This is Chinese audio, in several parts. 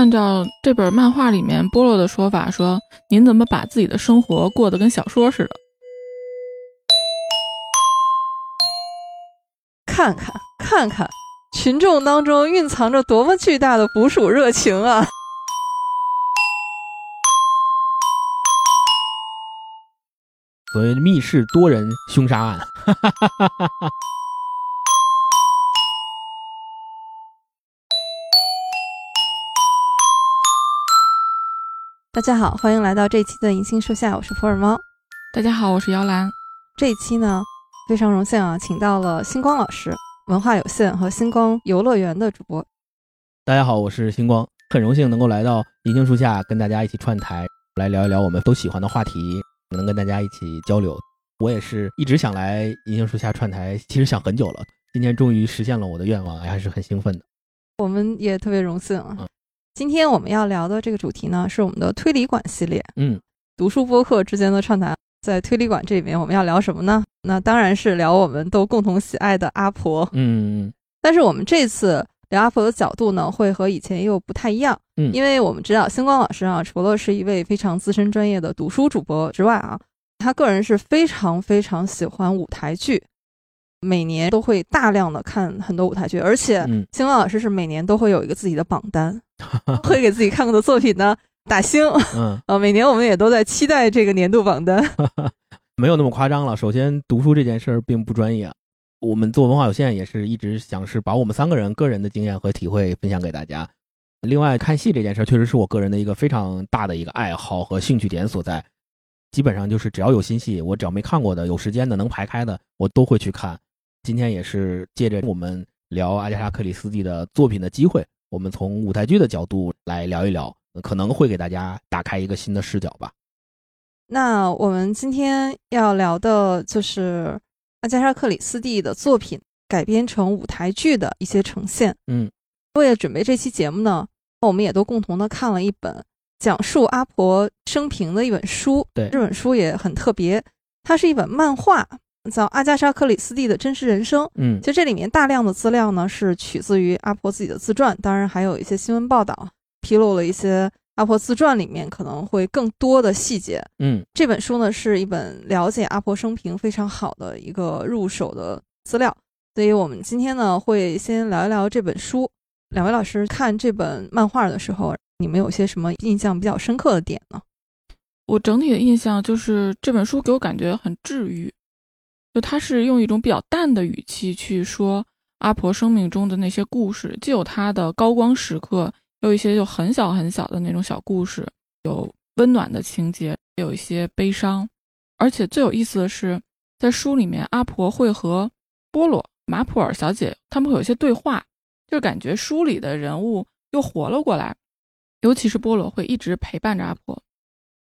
按照这本漫画里面波洛的说法说，您怎么把自己的生活过得跟小说似的？看看看看，群众当中蕴藏着多么巨大的捕鼠热情啊！所谓密室多人凶杀案，大家好，欢迎来到这一期的银杏树下，我是普洱猫。大家好，我是姚兰。这一期呢，非常荣幸啊，请到了星光老师，文化有限和星光游乐园的主播。大家好，我是星光，很荣幸能够来到银杏树下，跟大家一起串台，来聊一聊我们都喜欢的话题，能跟大家一起交流。我也是一直想来银杏树下串台，其实想很久了，今天终于实现了我的愿望，还是很兴奋的。我们也特别荣幸啊。今天我们要聊的这个主题呢，是我们的推理馆系列，嗯，读书播客之间的畅谈。在推理馆这里面，我们要聊什么呢？那当然是聊我们都共同喜爱的阿婆。嗯，但是我们这次聊阿婆的角度呢，会和以前又不太一样。嗯，因为我们知道星光老师啊，除了是一位非常资深专业的读书主播之外啊，他个人是非常非常喜欢舞台剧，每年都会大量的看很多舞台剧，而且嗯星光老师是每年都会有一个自己的榜单，会给自己看过的作品呢打星。嗯，呃，每年我们也都在期待这个年度榜单。没有那么夸张了。首先，读书这件事儿并不专业啊，我们做文化有限也是一直想是把我们三个人个人的经验和体会分享给大家。另外，看戏这件事儿确实是我个人的一个非常大的一个爱好和兴趣点所在。基本上就是只要有新戏，我只要没看过的、有时间的、能排开的，我都会去看。今天也是借着我们聊阿加莎·克里斯蒂的作品的机会，我们从舞台剧的角度来聊一聊，可能会给大家打开一个新的视角吧。那我们今天要聊的就是阿加莎·克里斯蒂的作品改编成舞台剧的一些呈现。嗯，为了准备这期节目呢，我们也都共同的看了一本讲述阿婆生平的一本书。对这本书也很特别，它是一本漫画，叫《阿加莎·克里斯蒂的真实人生》。嗯其实这里面大量的资料呢是取自于阿婆自己的自传，当然还有一些新闻报道披露了一些阿婆自传里面可能会更多的细节。嗯这本书呢是一本了解阿婆生平非常好的一个入手的资料，所以我们今天呢会先聊一聊这本书。两位老师看这本漫画的时候，你们有些什么印象比较深刻的点呢？我整体的印象就是这本书给我感觉很治愈，就他是用一种比较淡的语气去说阿婆生命中的那些故事，既有她的高光时刻，有一些就很小很小的那种小故事，有温暖的情节，有一些悲伤。而且最有意思的是，在书里面，阿婆会和波洛、马普尔小姐他们会有一些对话，就感觉书里的人物又活了过来，尤其是波洛会一直陪伴着阿婆。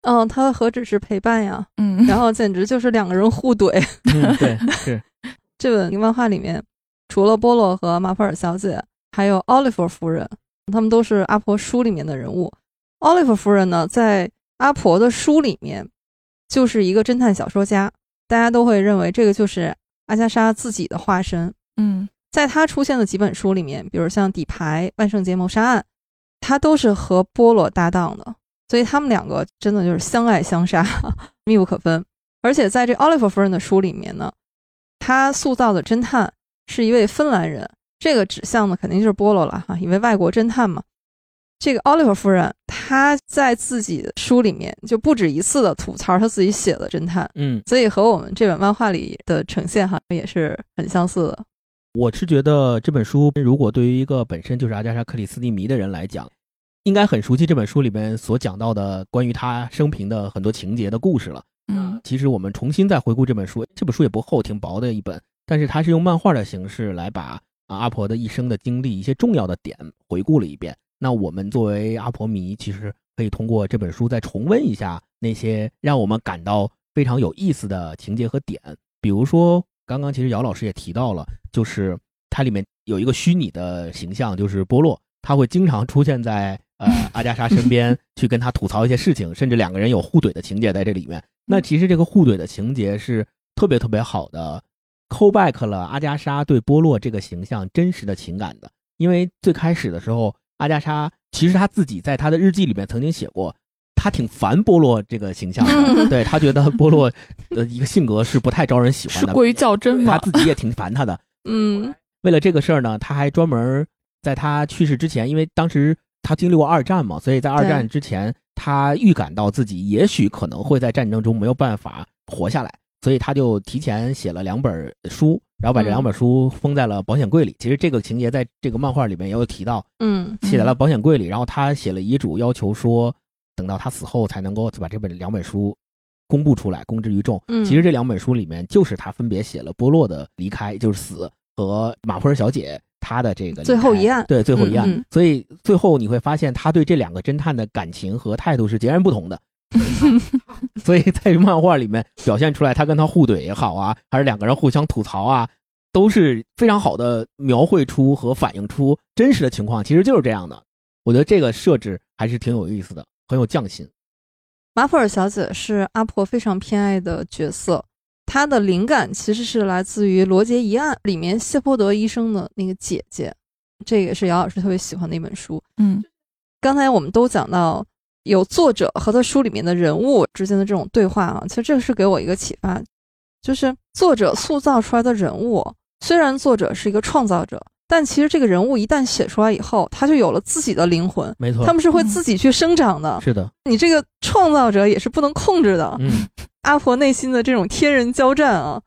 嗯，他何止是陪伴呀，嗯，然后简直就是两个人互怼。嗯，对，是，这本漫画里面，除了波洛和马普尔小姐，还有奥利弗夫人，他们都是阿婆书里面的人物。奥利弗夫人呢，在阿婆的书里面就是一个侦探小说家，大家都会认为这个就是阿加莎自己的化身。嗯在她出现的几本书里面，比如像《底牌》《万圣节谋杀案》，她都是和波洛搭档的，所以他们两个真的就是相爱相杀，密不可分。而且在这奥利弗夫人的书里面呢，她塑造的侦探是一位芬兰人，这个指向呢肯定就是波洛了哈，一位外国侦探嘛。这个奥利弗夫人，她在自己的书里面就不止一次的吐槽她自己写的侦探，嗯，所以和我们这本漫画里的呈现哈也是很相似的。我是觉得这本书如果对于一个本身就是阿加莎·克里斯蒂迷的人来讲，应该很熟悉这本书里面所讲到的关于他生平的很多情节的故事了。嗯其实我们重新再回顾这本书，这本书也不厚，挺薄的一本，但是它是用漫画的形式来把啊阿婆的一生的经历一些重要的点回顾了一遍。那我们作为阿婆迷，其实可以通过这本书再重温一下那些让我们感到非常有意思的情节和点，比如说刚刚其实姚老师也提到了，就是它里面有一个虚拟的形象，就是波洛，他会经常出现在呃 阿加莎身边去跟他吐槽一些事情，甚至两个人有互怼的情节在这里面。那其实这个互怼的情节是特别特别好的，call back 了阿加莎对波洛这个形象真实的情感的。因为最开始的时候，阿加莎其实他自己在他的日记里面曾经写过，他挺烦波洛这个形象的，嗯对他觉得波洛的一个性格是不太招人喜欢的，是过于较真他？自己也挺烦他的。嗯为了这个事儿呢，他还专门在他去世之前，因为当时他经历过二战嘛，所以在二战之前，他预感到自己也许可能会在战争中没有办法活下来，所以他就提前写了两本书，然后把这嗯两本书封在了保险柜里。其实这个情节在这个漫画里面也有提到，嗯写在了保险柜里。然后他写了遗嘱，要求说等到他死后才能够把这本两本书公布出来，公之于众。嗯其实这两本书里面就是他分别写了波洛的离开，就是死和马普尔小姐她的这个最后一案对最后一案。嗯嗯所以最后你会发现他对这两个侦探的感情和态度是截然不同的。所以在漫画里面表现出来，他跟他互怼也好啊，还是两个人互相吐槽啊，都是非常好的描绘出和反映出真实的情况，其实就是这样的。我觉得这个设置还是挺有意思的，很有匠心。马普尔小姐是阿婆非常偏爱的角色，她的灵感其实是来自于《罗杰一案》里面谢泼德医生的那个姐姐，这也是姚老师特别喜欢的一本书。嗯刚才我们都讲到有作者和他书里面的人物之间的这种对话啊，其实这个是给我一个启发，就是作者塑造出来的人物，虽然作者是一个创造者，但其实这个人物一旦写出来以后，他就有了自己的灵魂，没错，他们是会自己去生长的。是的，你这个创造者也是不能控制的。嗯，阿婆内心的这种天人交战啊，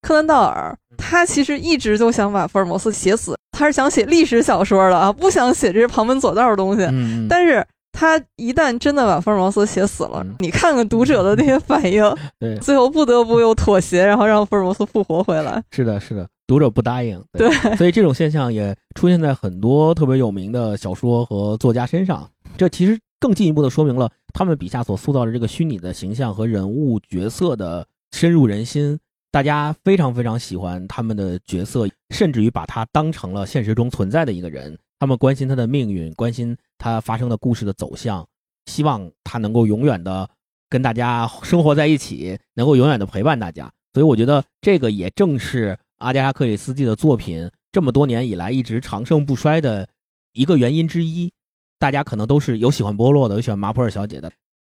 柯南道尔他其实一直就想把福尔摩斯写死，他是想写历史小说的啊，不想写这些旁门左道的东西。但是他一旦真的把福尔摩斯写死了嗯，你看看读者的那些反应，对，最后不得不又妥协，然后让福尔摩斯复活回来。是的，是的，读者不答应，对，所以这种现象也出现在很多特别有名的小说和作家身上。这其实更进一步的说明了他们笔下所塑造的这个虚拟的形象和人物角色的深入人心。大家非常非常喜欢他们的角色，甚至于把他当成了现实中存在的一个人。他们关心他的命运，关心他发生的故事的走向，希望他能够永远的跟大家生活在一起，能够永远的陪伴大家。所以我觉得这个也正是阿加莎·克里斯蒂的作品这么多年以来一直长盛不衰的一个原因之一。大家可能都是有喜欢波洛的，有喜欢马普尔小姐的，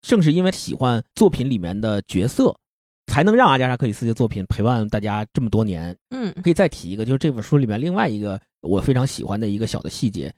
正是因为喜欢作品里面的角色，才能让阿加莎·克里斯蒂的作品陪伴大家这么多年。嗯可以再提一个，就是这本书里面另外一个我非常喜欢的一个小的细节，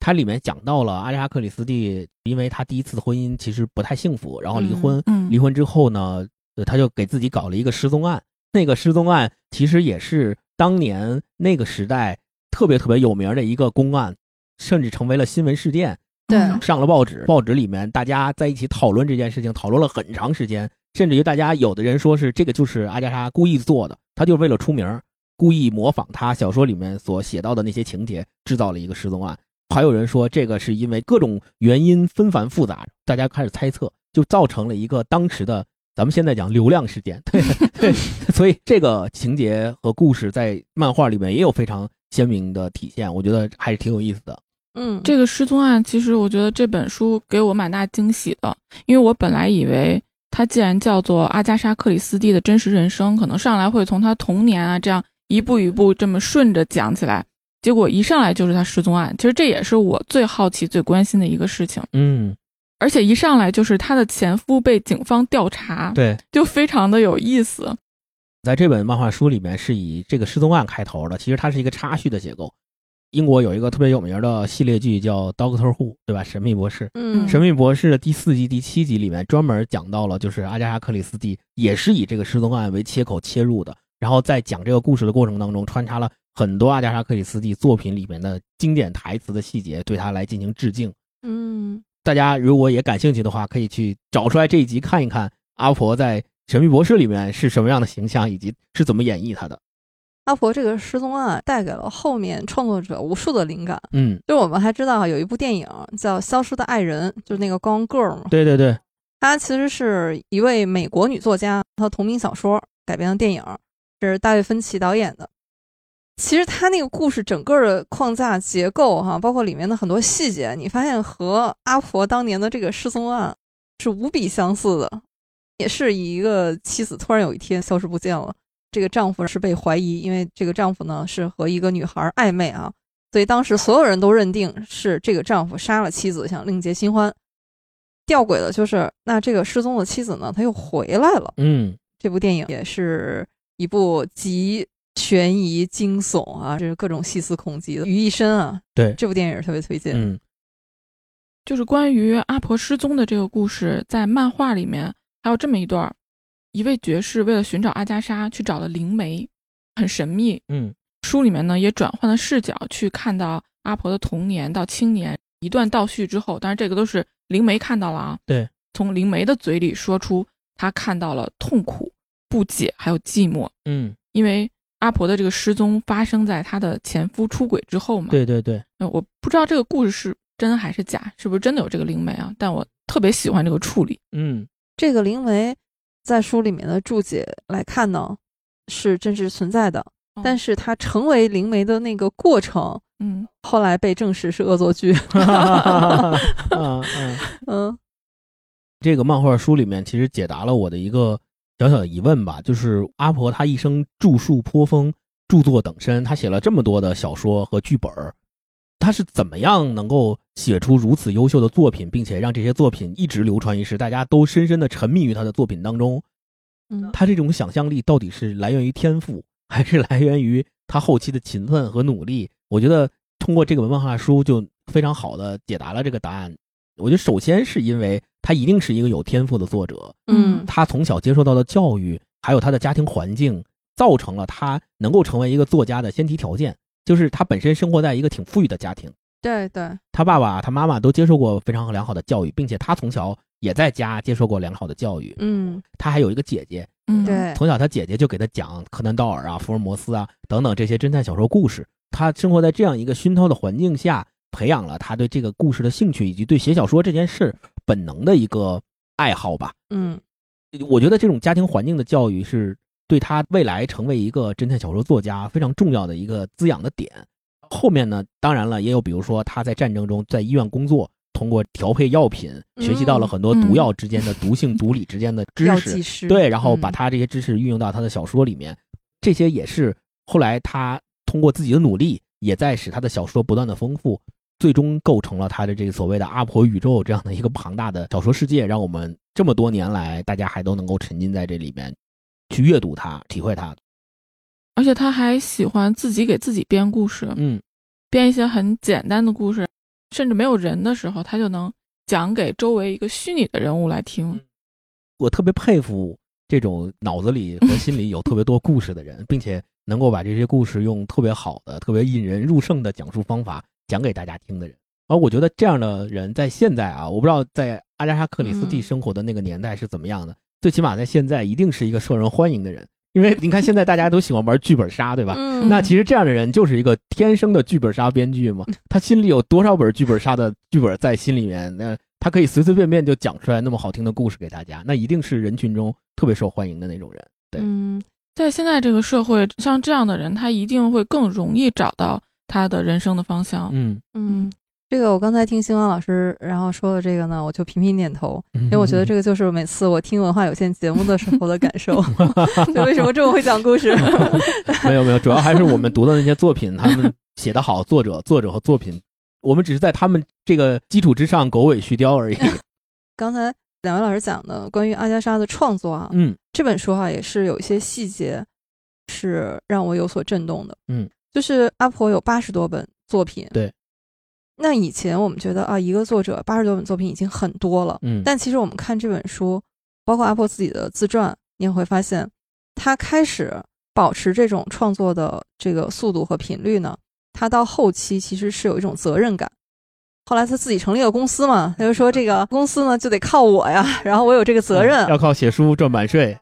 它里面讲到了阿加莎·克里斯蒂，因为她第一次婚姻其实不太幸福，然后离婚，嗯离婚之后呢，呃，他就给自己搞了一个失踪案。那个失踪案其实也是当年那个时代特别特别有名的一个公案，甚至成为了新闻事件，对嗯上了报纸。报纸里面大家在一起讨论这件事情，讨论了很长时间，甚至于大家有的人说是这个就是阿加莎故意做的，他就是为了出名，故意模仿他小说里面所写到的那些情节，制造了一个失踪案。还有人说这个是因为各种原因纷繁复杂，大家开始猜测，就造成了一个当时的咱们现在讲流量事件。对 对，所以这个情节和故事在漫画里面也有非常鲜明的体现，我觉得还是挺有意思的。嗯，这个失踪案，其实我觉得这本书给我蛮大惊喜的，因为我本来以为它既然叫做阿加莎·克里斯蒂的真实人生，可能上来会从她童年啊这样一步一步这么顺着讲起来，结果一上来就是她失踪案。其实这也是我最好奇、最关心的一个事情，嗯，而且一上来就是她的前夫被警方调查，对。就非常的有意思。在这本漫画书里面是以这个失踪案开头的，其实它是一个插叙的结构。英国有一个特别有名的系列剧叫《Doctor Who》，对吧？神秘博士。嗯神秘博士的第四集、第七集里面专门讲到了，就是阿加莎·克里斯蒂也是以这个失踪案为切口切入的，然后在讲这个故事的过程当中，穿插了很多阿加莎·克里斯蒂作品里面的经典台词的细节，对他来进行致敬。嗯大家如果也感兴趣的话，可以去找出来这一集看一看，阿婆在《神秘博士》里面是什么样的形象，以及是怎么演绎她的。阿婆这个失踪案带给了后面创作者无数的灵感。嗯，就我们还知道有一部电影叫《消失的爱人》，就是那个 Gone Girl 嘛，对对对，她其实是一位美国女作家，她同名小说改编的电影，是大卫芬奇导演的。其实他那个故事整个的框架结构哈，包括里面的很多细节，你发现和阿婆当年的这个失踪案是无比相似的，也是一个妻子突然有一天消失不见了。这个丈夫是被怀疑，因为这个丈夫呢是和一个女孩暧昧啊，所以当时所有人都认定是这个丈夫杀了妻子，想另结新欢。吊诡的就是，那这个失踪的妻子呢，她又回来了。嗯，这部电影也是一部集悬疑、惊悚啊，这是各种细思恐极的于一身啊。对，这部电影特别推荐。嗯就是关于阿婆失踪的这个故事，在漫画里面还有这么一段儿：一位爵士为了寻找阿加莎，去找了灵媒，很神秘。嗯书里面呢也转换了视角去看到阿婆的童年到青年一段倒叙之后，当然这个都是灵媒看到了啊。对，从灵媒的嘴里说出他看到了痛苦、不解还有寂寞，嗯，因为阿婆的这个失踪发生在她的前夫出轨之后嘛。对对对，呃，我不知道这个故事是真还是假，是不是真的有这个灵媒啊？但我特别喜欢这个处理。嗯这个灵媒在书里面的注解来看呢，是真实存在的，但是，是他成为灵媒的那个过程，嗯，后来被证实是恶作剧。嗯 嗯，嗯 这个漫画书里面其实解答了我的一个小小的疑问吧，就是阿婆她一生著述颇丰，著作等身，她写了这么多的小说和剧本儿，她是怎么样能够写出如此优秀的作品，并且让这些作品一直流传于世，大家都深深的沉迷于他的作品当中？嗯他这种想象力到底是来源于天赋，还是来源于他后期的勤奋和努力？我觉得通过这个漫画书就非常好的解答了这个答案。我觉得首先是因为他一定是一个有天赋的作者，嗯他从小接受到的教育，还有他的家庭环境，造成了他能够成为一个作家的先提条件。就是他本身生活在一个挺富裕的家庭，对对，他爸爸、他妈妈都接受过非常良好的教育，并且他从小也在家接受过良好的教育。嗯他还有一个姐姐，嗯，对，从小他姐姐就给他讲柯南道尔啊、福尔摩斯啊等等这些侦探小说故事。他生活在这样一个熏陶的环境下，培养了他对这个故事的兴趣，以及对写小说这件事本能的一个爱好吧。嗯我觉得这种家庭环境的教育是对他未来成为一个侦探小说作家非常重要的一个滋养的点。后面呢，当然了，也有比如说他在战争中在医院工作，通过调配药品学习到了很多毒药之间的毒性、毒理之间的知识对，然后把嗯他这些知识运用到他的小说里面，这些也是后来他通过自己的努力，也在使他的小说不断的丰富，最终构成了他的这个所谓的阿婆宇宙这样的一个庞大的小说世界，让我们这么多年来大家还都能够沉浸在这里面，去阅读它、体会它。而且他还喜欢自己给自己编故事，嗯编一些很简单的故事，甚至没有人的时候，他就能讲给周围一个虚拟的人物来听。我特别佩服这种脑子里和 心里有特别多故事的人，并且能够把这些故事用特别好的、特别引人入胜的讲述方法讲给大家听的人。而我觉得这样的人在现在啊，我不知道在阿加莎·克里斯蒂嗯生活的那个年代是怎么样的，最起码在现在一定是一个受人欢迎的人。因为你看现在大家都喜欢玩剧本杀，对吧？嗯，那其实这样的人就是一个天生的剧本杀编剧嘛，他心里有多少本剧本杀的剧本在心里面，那他可以随随便便就讲出来那么好听的故事给大家，那一定是人群中特别受欢迎的那种人。对嗯在现在这个社会，像这样的人，他一定会更容易找到他的人生的方向。嗯，嗯，这个我刚才听星光老师然后说的这个呢，我就频频点头，因因为我觉得这个就是每次我听文化有限节目的时候的感受。就为什么这么会讲故事？没有没有，主要还是我们读的那些作品，他们写的好，作者作者和作品，我们只是在他们这个基础之上狗尾续貂而已。刚才两位老师讲的关于阿加莎的创作啊，嗯这本书哈、也是有一些细节是让我有所震动的。嗯，就是阿婆有八十多本作品。对。那以前我们觉得啊，一个作者八十多本作品已经很多了，嗯，但其实我们看这本书，包括阿婆自己的自传，你也会发现，他开始保持这种创作的这个速度和频率呢，他到后期其实是有一种责任感。后来他自己成立了公司嘛，他就说这个公司呢就得靠我呀，然后我有这个责任。要靠写书赚版税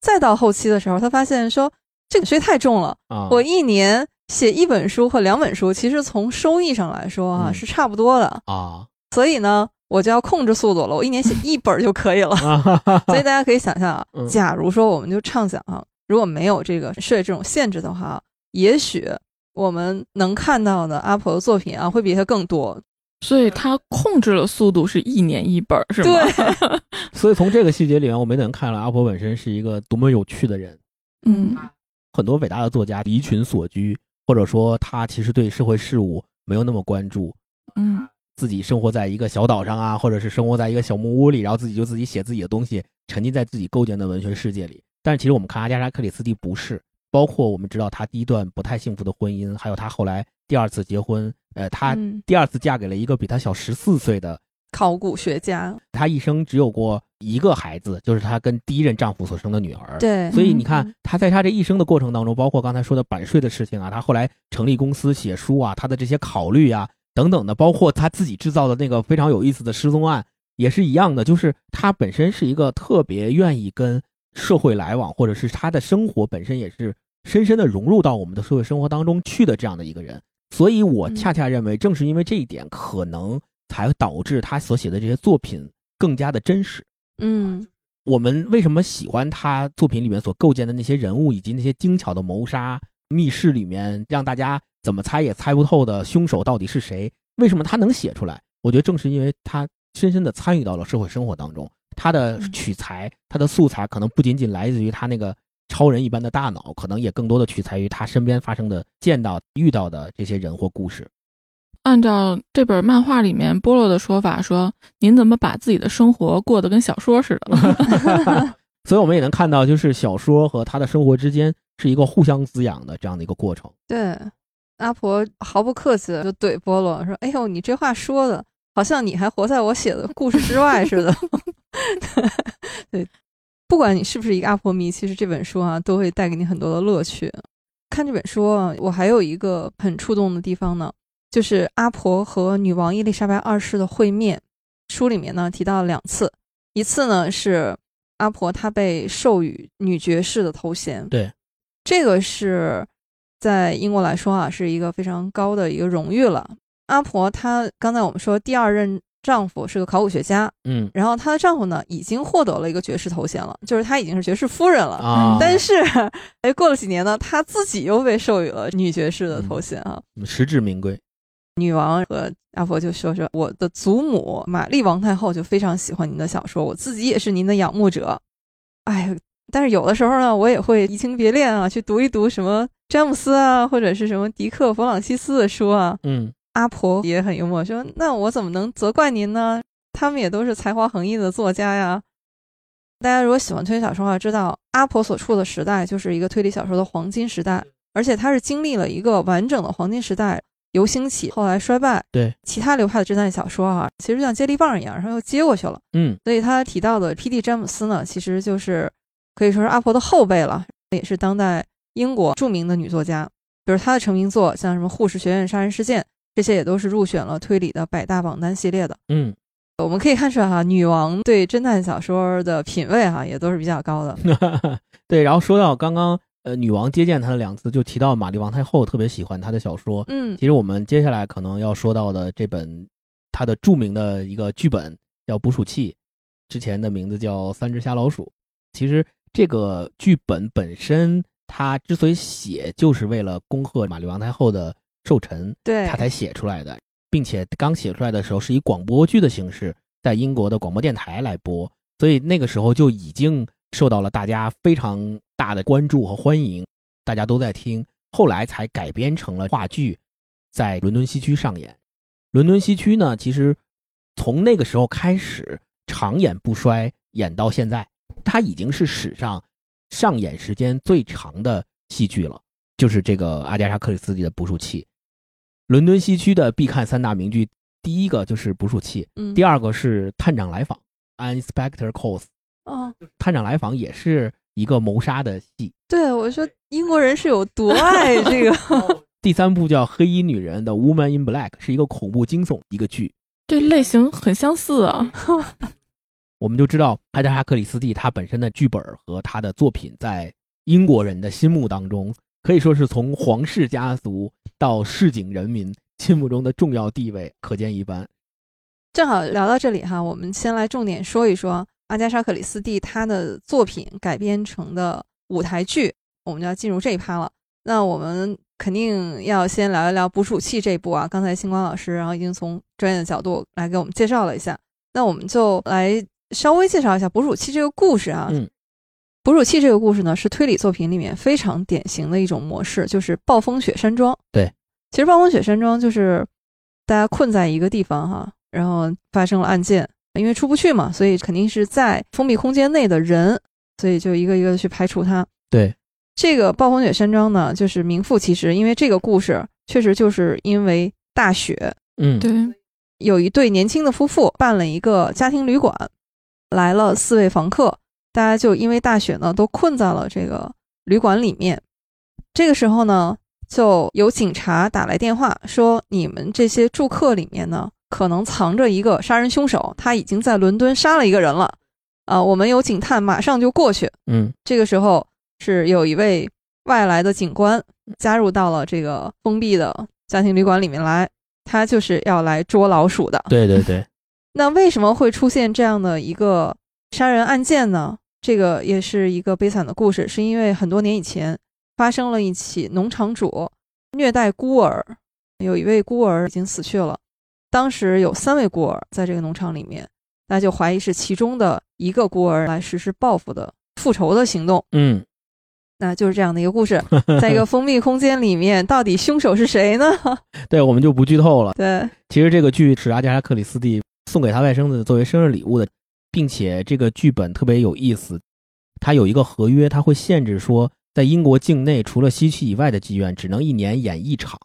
再到后期的时候，他发现说这个税太重了，啊。我一年写一本书和两本书，其实从收益上来说啊、嗯是差不多的，啊所以呢，我就要控制速度了，我一年写一本就可以了。啊哈哈所以大家可以想象啊 嗯，假如说我们就畅想啊，如果没有这个设这种限制的话，也许我们能看到的阿婆的作品啊，会比他更多。所以他控制了速度，是一年一本儿，是吗？对，所以从这个细节里面，我们也能看到阿婆本身是一个多么有趣的人。嗯很多伟大的作家离群索居，或者说他其实对社会事务没有那么关注，嗯。自己生活在一个小岛上啊，或者是生活在一个小木屋里，然后自己就自己写自己的东西，沉浸在自己构建的文学世界里。但是其实我们看阿加莎·克里斯蒂不是，包括我们知道她第一段不太幸福的婚姻，还有她后来第二次结婚，呃，她嗯。第二次嫁给了一个比她小十四岁的，考古学家，她一生只有过一个孩子，就是她跟第一任丈夫所生的女儿。对，所以你看嗯，她在她这一生的过程当中，包括刚才说的版税的事情啊，她后来成立公司、写书啊，她的这些考虑啊等等的，包括她自己制造的那个非常有意思的失踪案，也是一样的，就是她本身是一个特别愿意跟社会来往，或者是她的生活本身也是深深的融入到我们的社会生活当中去的这样的一个人。所以我恰恰认为，正是因为这一点，可能才导致他所写的这些作品更加的真实。嗯我们为什么喜欢他作品里面所构建的那些人物，以及那些精巧的谋杀、密室里面让大家怎么猜也猜不透的凶手到底是谁？为什么他能写出来？我觉得正是因为他深深的参与到了社会生活当中，他的嗯取材、他的素材可能不仅仅来自于他那个超人一般的大脑，可能也更多的取材于他身边发生的、见到、遇到的这些人或故事。按照这本漫画里面波洛的说法说，您怎么把自己的生活过得跟小说似的？所以我们也能看到，就是小说和他的生活之间是一个互相滋养的这样的一个过程。对，阿婆毫不客气的就怼波洛说：“哎呦，你这话说的，好像你还活在我写的故事之外似的。”对，不管你是不是一个阿婆迷，其实这本书啊都会带给你很多的乐趣。看这本书啊，我还有一个很触动的地方呢，就是阿婆和女王伊丽莎白二世的会面。书里面呢提到了两次，一次呢是阿婆她被授予女爵士的头衔，对，这个是在英国来说啊，是一个非常高的一个荣誉了。阿婆她刚才我们说第二任丈夫是个考古学家，嗯然后她的丈夫呢已经获得了一个爵士头衔了，就是她已经是爵士夫人了。啊，但是，哎，过了几年呢，她自己又被授予了女爵士的头衔啊。实至名归。女王和阿婆就说说，我的祖母玛丽王太后就非常喜欢您的小说，我自己也是您的仰慕者。哎，但是有的时候呢，我也会移情别恋啊，去读一读什么詹姆斯啊，或者是什么迪克·弗朗西斯的书啊。嗯阿婆也很幽默，说：“那我怎么能责怪您呢？他们也都是才华横溢的作家呀。”大家如果喜欢推理小说的话，知道阿婆所处的时代就是一个推理小说的黄金时代，而且她是经历了一个完整的黄金时代，由兴起后来衰败。对，其他流派的侦探小说啊，其实就像接力棒一样，然后又接过去了。嗯所以他提到的 P.D. 詹姆斯呢，其实就是可以说是阿婆的后辈了，也是当代英国著名的女作家。比如她的成名作，像什么《护士学院杀人事件》，这些也都是入选了推理的百大榜单系列的。嗯，我们可以看出来哈，女王对侦探小说的品味哈，也都是比较高的。对。然后说到刚刚呃，女王接见他的两次，就提到玛丽王太后特别喜欢他的小说。嗯其实我们接下来可能要说到的这本他的著名的一个剧本叫《捕鼠器》，之前的名字叫《三只瞎老鼠》。其实这个剧本本身，他之所以写，就是为了恭贺玛丽王太后的寿辰，对他才写出来的，并且刚写出来的时候是以广播剧的形式在英国的广播电台来播，所以那个时候就已经受到了大家非常大的关注和欢迎，大家都在听。后来才改编成了话剧，在伦敦西区上演。伦敦西区呢，其实从那个时候开始长演不衰，演到现在，它已经是史上上演时间最长的戏剧了。就是这个阿加莎·克里斯蒂的《捕鼠器》。伦敦西区的必看三大名剧，第一个就是《捕鼠器》，嗯，第二个是《探长来访》（An Inspector Calls）。哦，探长来访也是一个谋杀的戏。对我说英国人是有多爱这个。第三部叫《黑衣女人》的《Woman in Black》，是一个恐怖惊悚一个剧。这类型很相似啊。我们就知道阿加哈·克里斯蒂她本身的剧本和她的作品在英国人的心目当中，可以说是从皇室家族到市井人民心目中的重要地位可见一斑。正好聊到这里哈，我们先来重点说一说阿加莎·克里斯蒂她的作品改编成的舞台剧，我们就要进入这一趴了。那我们肯定要先聊一聊《捕鼠器》这一部啊。刚才星光老师然后已经从专业的角度来给我们介绍了一下，那我们就来稍微介绍一下《捕鼠器》这个故事啊。嗯，捕鼠器这个故事呢，是推理作品里面非常典型的一种模式，就是暴风雪山庄。对，其实暴风雪山庄就是大家困在一个地方哈，然后发生了案件，因为出不去嘛，所以肯定是在封闭空间内的人，所以就一个一个的去排除它。对，这个暴风雪山庄呢，就是名副其实，因为这个故事确实就是因为大雪，嗯，对，有一对年轻的夫妇办了一个家庭旅馆，来了四位房客，大家就因为大雪呢，都困在了这个旅馆里面。这个时候呢，就有警察打来电话说，你们这些住客里面呢，可能藏着一个杀人凶手，他已经在伦敦杀了一个人了。啊，我们有警探马上就过去。嗯，这个时候是有一位外来的警官加入到了这个封闭的家庭旅馆里面来，他就是要来捉老鼠的。对对对，那为什么会出现这样的一个杀人案件呢？这个也是一个悲惨的故事，是因为很多年以前发生了一起农场主虐待孤儿，有一位孤儿已经死去了，当时有三位孤儿在这个农场里面，大家就怀疑是其中的一个孤儿来实施报复的复仇的行动。嗯，那就是这样的一个故事，在一个 封闭空间里面，到底凶手是谁呢？对，我们就不剧透了。对，其实这个剧是阿加莎·克里斯蒂送给他外甥子作为生日礼物的，并且这个剧本特别有意思，它有一个合约，它会限制说，在英国境内除了西区以外的剧院只能一年演一场，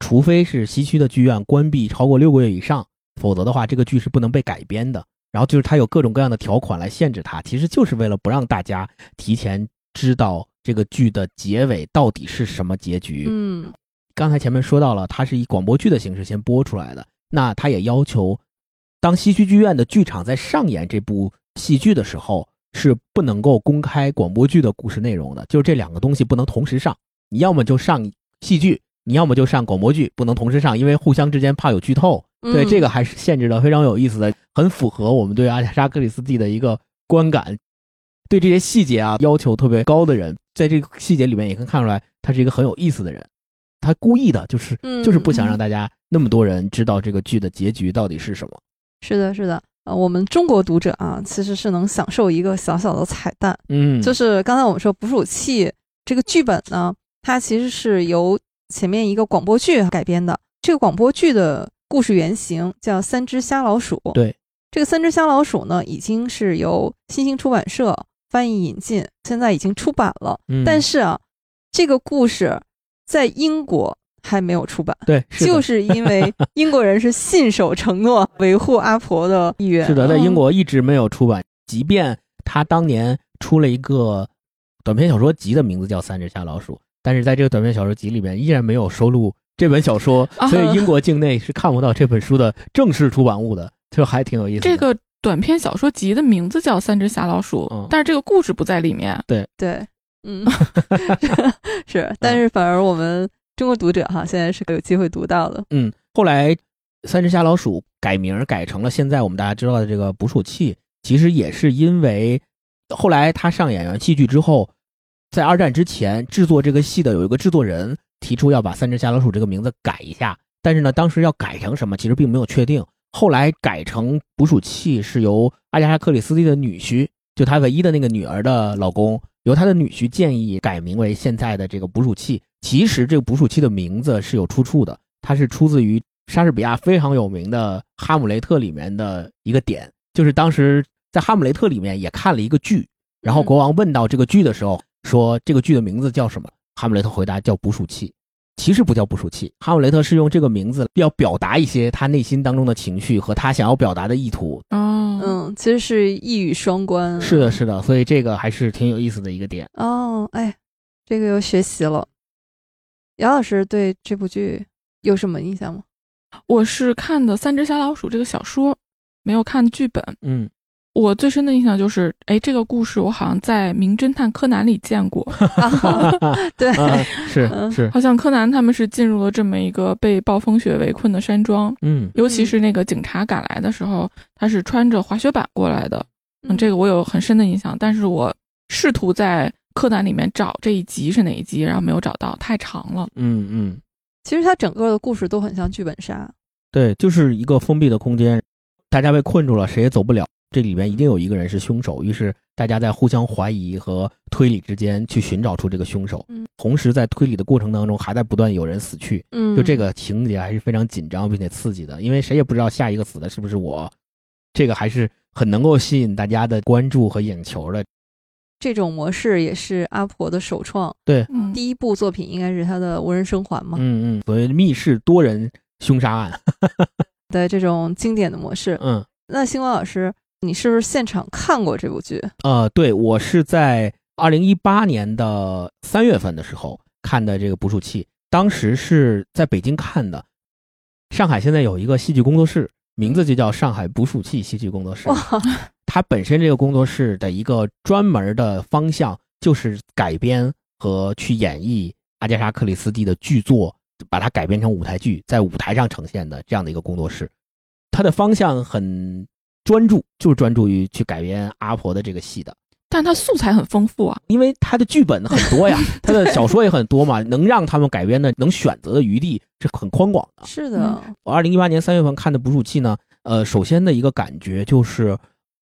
除非是西区的剧院关闭超过六个月以上，否则的话，这个剧是不能被改编的。然后就是它有各种各样的条款来限制它，其实就是为了不让大家提前知道这个剧的结尾到底是什么结局。嗯，刚才前面说到了，它是以广播剧的形式先播出来的。那它也要求，当西区剧院的剧场在上演这部戏剧的时候，是不能够公开广播剧的故事内容的。就是这两个东西不能同时上，你要么就上戏剧，你要么就上广播剧，不能同时上，因为互相之间怕有剧透。对，嗯这个还是限制的非常有意思的，很符合我们对阿加莎·克里斯蒂的一个观感。对这些细节啊要求特别高的人，在这个细节里面也可以看出来，他是一个很有意思的人。他故意的，就是嗯就是不想让大家那么多人知道这个剧的结局到底是什么。是的，是的。呃，我们中国读者啊，其实是能享受一个小小的彩蛋，嗯，就是刚才我们说捕鼠器这个剧本呢，它其实是由前面一个广播剧改编的。这个广播剧的故事原型叫《三只瞎老鼠》。对，这个《三只瞎老鼠》呢，已经是由新兴出版社翻译引进，现在已经出版了。嗯但是啊，这个故事在英国还没有出版。对，是就是因为 英国人是信守承诺，维护阿婆的意愿。是的，在嗯英国一直没有出版，即便他当年出了一个短篇小说集的名字叫《三只瞎老鼠》，但是在这个短篇小说集里面依然没有收录这本小说，啊所以英国境内是看不到这本书的正式出版物的，就还挺有意思的。这个短篇小说集的名字叫《三只瞎老鼠》嗯但是这个故事不在里面。对对，嗯，是，但是反而我们中国读者哈，现在是有机会读到的。嗯，后来三只瞎老鼠改名改成了现在我们大家知道的这个捕鼠器，其实也是因为后来他上演完戏剧之后，在二战之前制作这个戏的有一个制作人提出要把三只瞎老鼠这个名字改一下，但是呢，当时要改成什么其实并没有确定。后来改成捕鼠器是由阿加莎·克里斯蒂的女婿，就他唯一的那个女儿的老公，由他的女婿建议改名为现在的这个捕鼠器。其实这个捕鼠器的名字是有出处的，它是出自于莎士比亚非常有名的《哈姆雷特》里面的一个点，就是当时在《哈姆雷特》里面也看了一个剧，然后国王问到这个剧的时候，说这个剧的名字叫什么？哈姆雷特回答叫捕鼠器。其实不叫捕鼠器，哈姆雷特是用这个名字要表达一些他内心当中的情绪和他想要表达的意图。哦，嗯，其实是一语双关啊。是的，是的，所以这个还是挺有意思的一个点。哦，哎，这个又学习了。姚老师对这部剧有什么印象吗？我是看的《三只小老鼠》这个小说，没有看剧本。嗯，我最深的印象就是，哎，这个故事我好像在《名侦探柯南》里见过，对，啊，是嗯是，好像柯南他们是进入了这么一个被暴风雪围困的山庄，嗯尤其是那个警察赶来的时候，他是穿着滑雪板过来的，嗯，这个我有很深的印象。但是我试图在柯南里面找这一集是哪一集，然后没有找到，太长了。嗯嗯，其实它整个的故事都很像剧本杀。对，就是一个封闭的空间，大家被困住了，谁也走不了。这里边一定有一个人是凶手。于是大家在互相怀疑和推理之间去寻找出这个凶手。嗯，同时在推理的过程当中，还在不断有人死去。嗯，就这个情节还是非常紧张并且刺激的，因为谁也不知道下一个死的是不是我。这个还是很能够吸引大家的关注和眼球的。这种模式也是阿婆的首创。对，嗯，第一部作品应该是她的《无人生还》嘛。嗯嗯，所谓密室多人凶杀案 的这种经典的模式。嗯，那星光老师，你是不是现场看过这部剧？呃，对我是在二零一八年的三月份的时候看的这个捕鼠器，当时是在北京看的。上海现在有一个戏剧工作室，名字就叫上海捕鼠器戏剧工作室。它本身这个工作室的一个专门的方向就是改编和去演绎阿加莎·克里斯蒂的剧作，把它改编成舞台剧，在舞台上呈现的这样的一个工作室。它的方向很专注，就是专注于去改编阿婆的这个戏的。但它素材很丰富啊，因为他的剧本很多呀，他的小说也很多嘛，能让他们改编的、能选择的余地是很宽广的。是的，我二零一八年三月份看的《捕鼠器》呢，呃，首先的一个感觉就是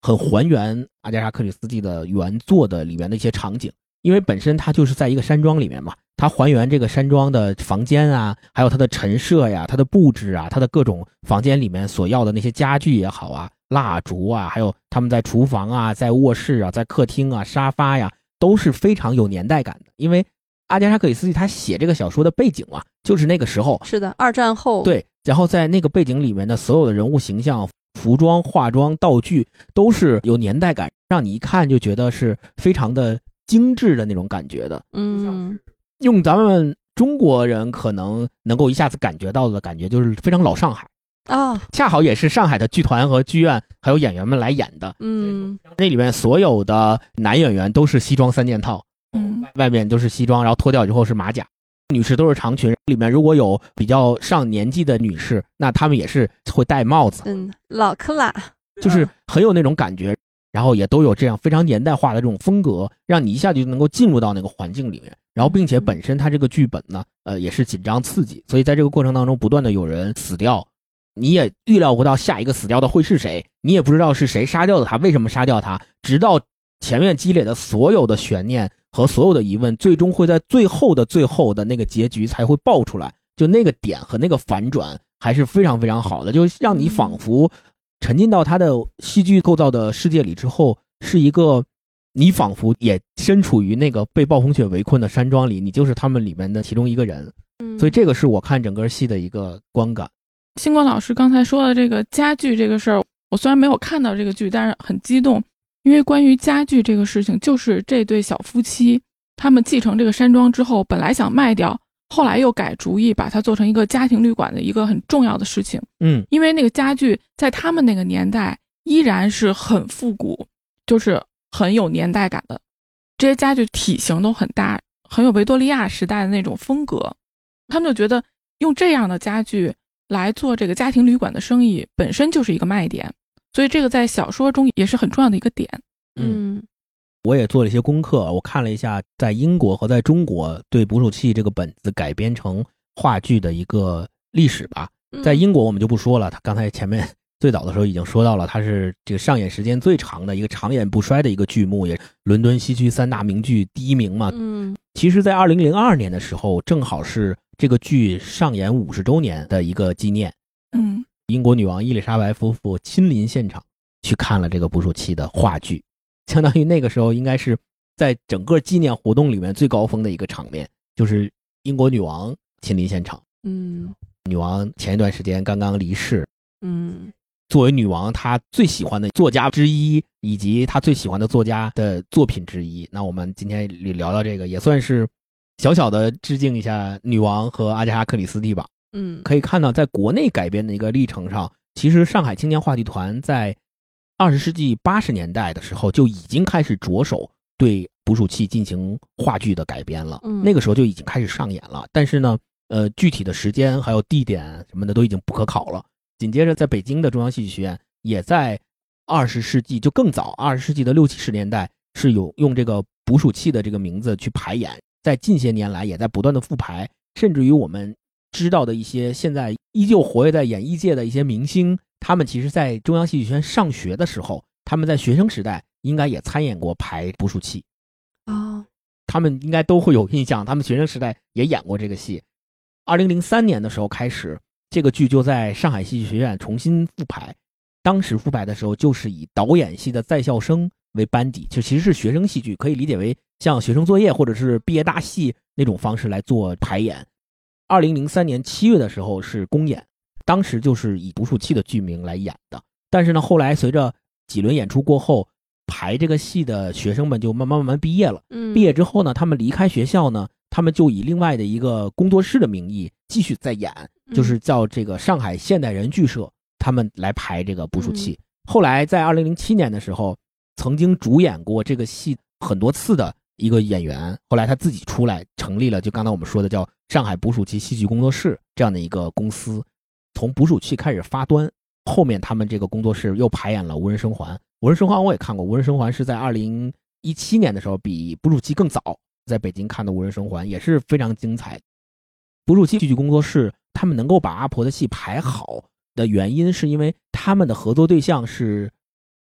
很还原阿加莎·克里斯蒂的原作的里面的一些场景，因为本身它就是在一个山庄里面嘛，它还原这个山庄的房间啊，还有它的陈设呀、它的布置啊、它的各种房间里面所要的那些家具也好啊。蜡烛啊，还有他们在厨房啊，在卧室啊，在客厅啊，沙发呀，都是非常有年代感的。因为阿加莎·克里斯蒂他写这个小说的背景啊，就是那个时候，是的，二战后。对，然后在那个背景里面的所有的人物形象、服装、化妆、道具都是有年代感，让你一看就觉得是非常的精致的那种感觉的。嗯，用咱们中国人可能能够一下子感觉到的感觉，就是非常老上海。啊，恰好也是上海的剧团和剧院还有演员们来演的。嗯，那里面所有的男演员都是西装三件套，嗯，外面都是西装，然后脱掉之后是马甲，女士都是长裙。里面如果有比较上年纪的女士，那她们也是会戴帽子，嗯，老克拉，就是很有那种感觉。然后也都有这样非常年代化的这种风格，让你一下就能够进入到那个环境里面。然后并且本身它这个剧本呢，呃，也是紧张刺激，所以在这个过程当中不断的有人死掉。你也预料不到下一个死掉的会是谁，你也不知道是谁杀掉的他，为什么杀掉他，直到前面积累的所有的悬念和所有的疑问，最终会在最后的最后的那个结局才会爆出来。就那个点和那个反转还是非常非常好的，就让你仿佛沉浸到他的戏剧构造的世界里之后，是一个你仿佛也身处于那个被暴风雪围困的山庄里，你就是他们里面的其中一个人。嗯，所以这个是我看整个戏的一个观感。星光老师刚才说的这个家具这个事儿，我虽然没有看到这个剧，但是很激动，因为关于家具这个事情，就是这对小夫妻他们继承这个山庄之后，本来想卖掉，后来又改主意把它做成一个家庭旅馆的一个很重要的事情。嗯，因为那个家具在他们那个年代依然是很复古，就是很有年代感的，这些家具体型都很大，很有维多利亚时代的那种风格，他们就觉得用这样的家具。来做这个家庭旅馆的生意本身就是一个卖点，所以这个在小说中也是很重要的一个点。嗯，我也做了一些功课，我看了一下在英国和在中国对捕鼠器这个本子改编成话剧的一个历史吧。在英国我们就不说了，他刚才前面 最早的时候已经说到了，它是这个上演时间最长的一个长演不衰的一个剧目，也伦敦西区三大名剧第一名嘛。嗯，其实，在二零零二年的时候，正好是。这个剧上演五十周年的一个纪念，嗯，英国女王伊丽莎白夫妇亲临现场去看了这个捕鼠器的话剧，相当于那个时候应该是在整个纪念活动里面最高峰的一个场面，就是英国女王亲临现场。嗯，女王前一段时间刚刚离世，嗯，作为女王她最喜欢的作家之一，以及她最喜欢的作家的作品之一，那我们今天聊聊这个，也算是。小小的致敬一下女王和阿加莎·克里斯蒂吧。嗯，可以看到，在国内改编的一个历程上，其实上海青年话剧团在二十世纪八十年代的时候就已经开始着手对捕鼠器进行话剧的改编了。嗯，那个时候就已经开始上演了。但是呢，呃，具体的时间还有地点什么的都已经不可考了。紧接着，在北京的中央戏剧学院也在二十世纪就更早，二十世纪的六七十年代是有用这个捕鼠器的这个名字去排演。在近些年来，也在不断的复排，甚至于我们知道的一些现在依旧活跃在演艺界的一些明星，他们其实在中央戏剧学院上学的时候他们在学生时代应该也参演过排捕鼠器啊，他们应该都会有印象，他们学生时代也演过这个戏。二零零三年的时候开始，这个剧就在上海戏剧学院重新复排。当时复排的时候，就是以导演系的在校生为班底，就其实是学生戏剧，可以理解为像学生作业或者是毕业大戏那种方式来做排演。二零零三年七月的时候是公演，当时就是以捕鼠器的剧名来演的。但是呢，后来随着几轮演出过后，排这个戏的学生们就慢慢慢慢毕业了。嗯，毕业之后呢，他们离开学校呢，他们就以另外的一个工作室的名义继续在演，就是叫这个上海现代人剧社。他们来排这个捕鼠器。后来在二零零七年的时候，曾经主演过这个戏很多次的一个演员，后来他自己出来成立了，就刚才我们说的叫上海捕鼠器戏剧工作室这样的一个公司。从捕鼠器开始发端，后面他们这个工作室又排演了《无人生还》。《无人生还》我也看过，《无人生还》是在二零一七年的时候，比捕鼠器更早，在北京看的《无人生还》也是非常精彩。捕鼠器戏剧工作室他们能够把阿婆的戏排好。的原因是因为他们的合作对象是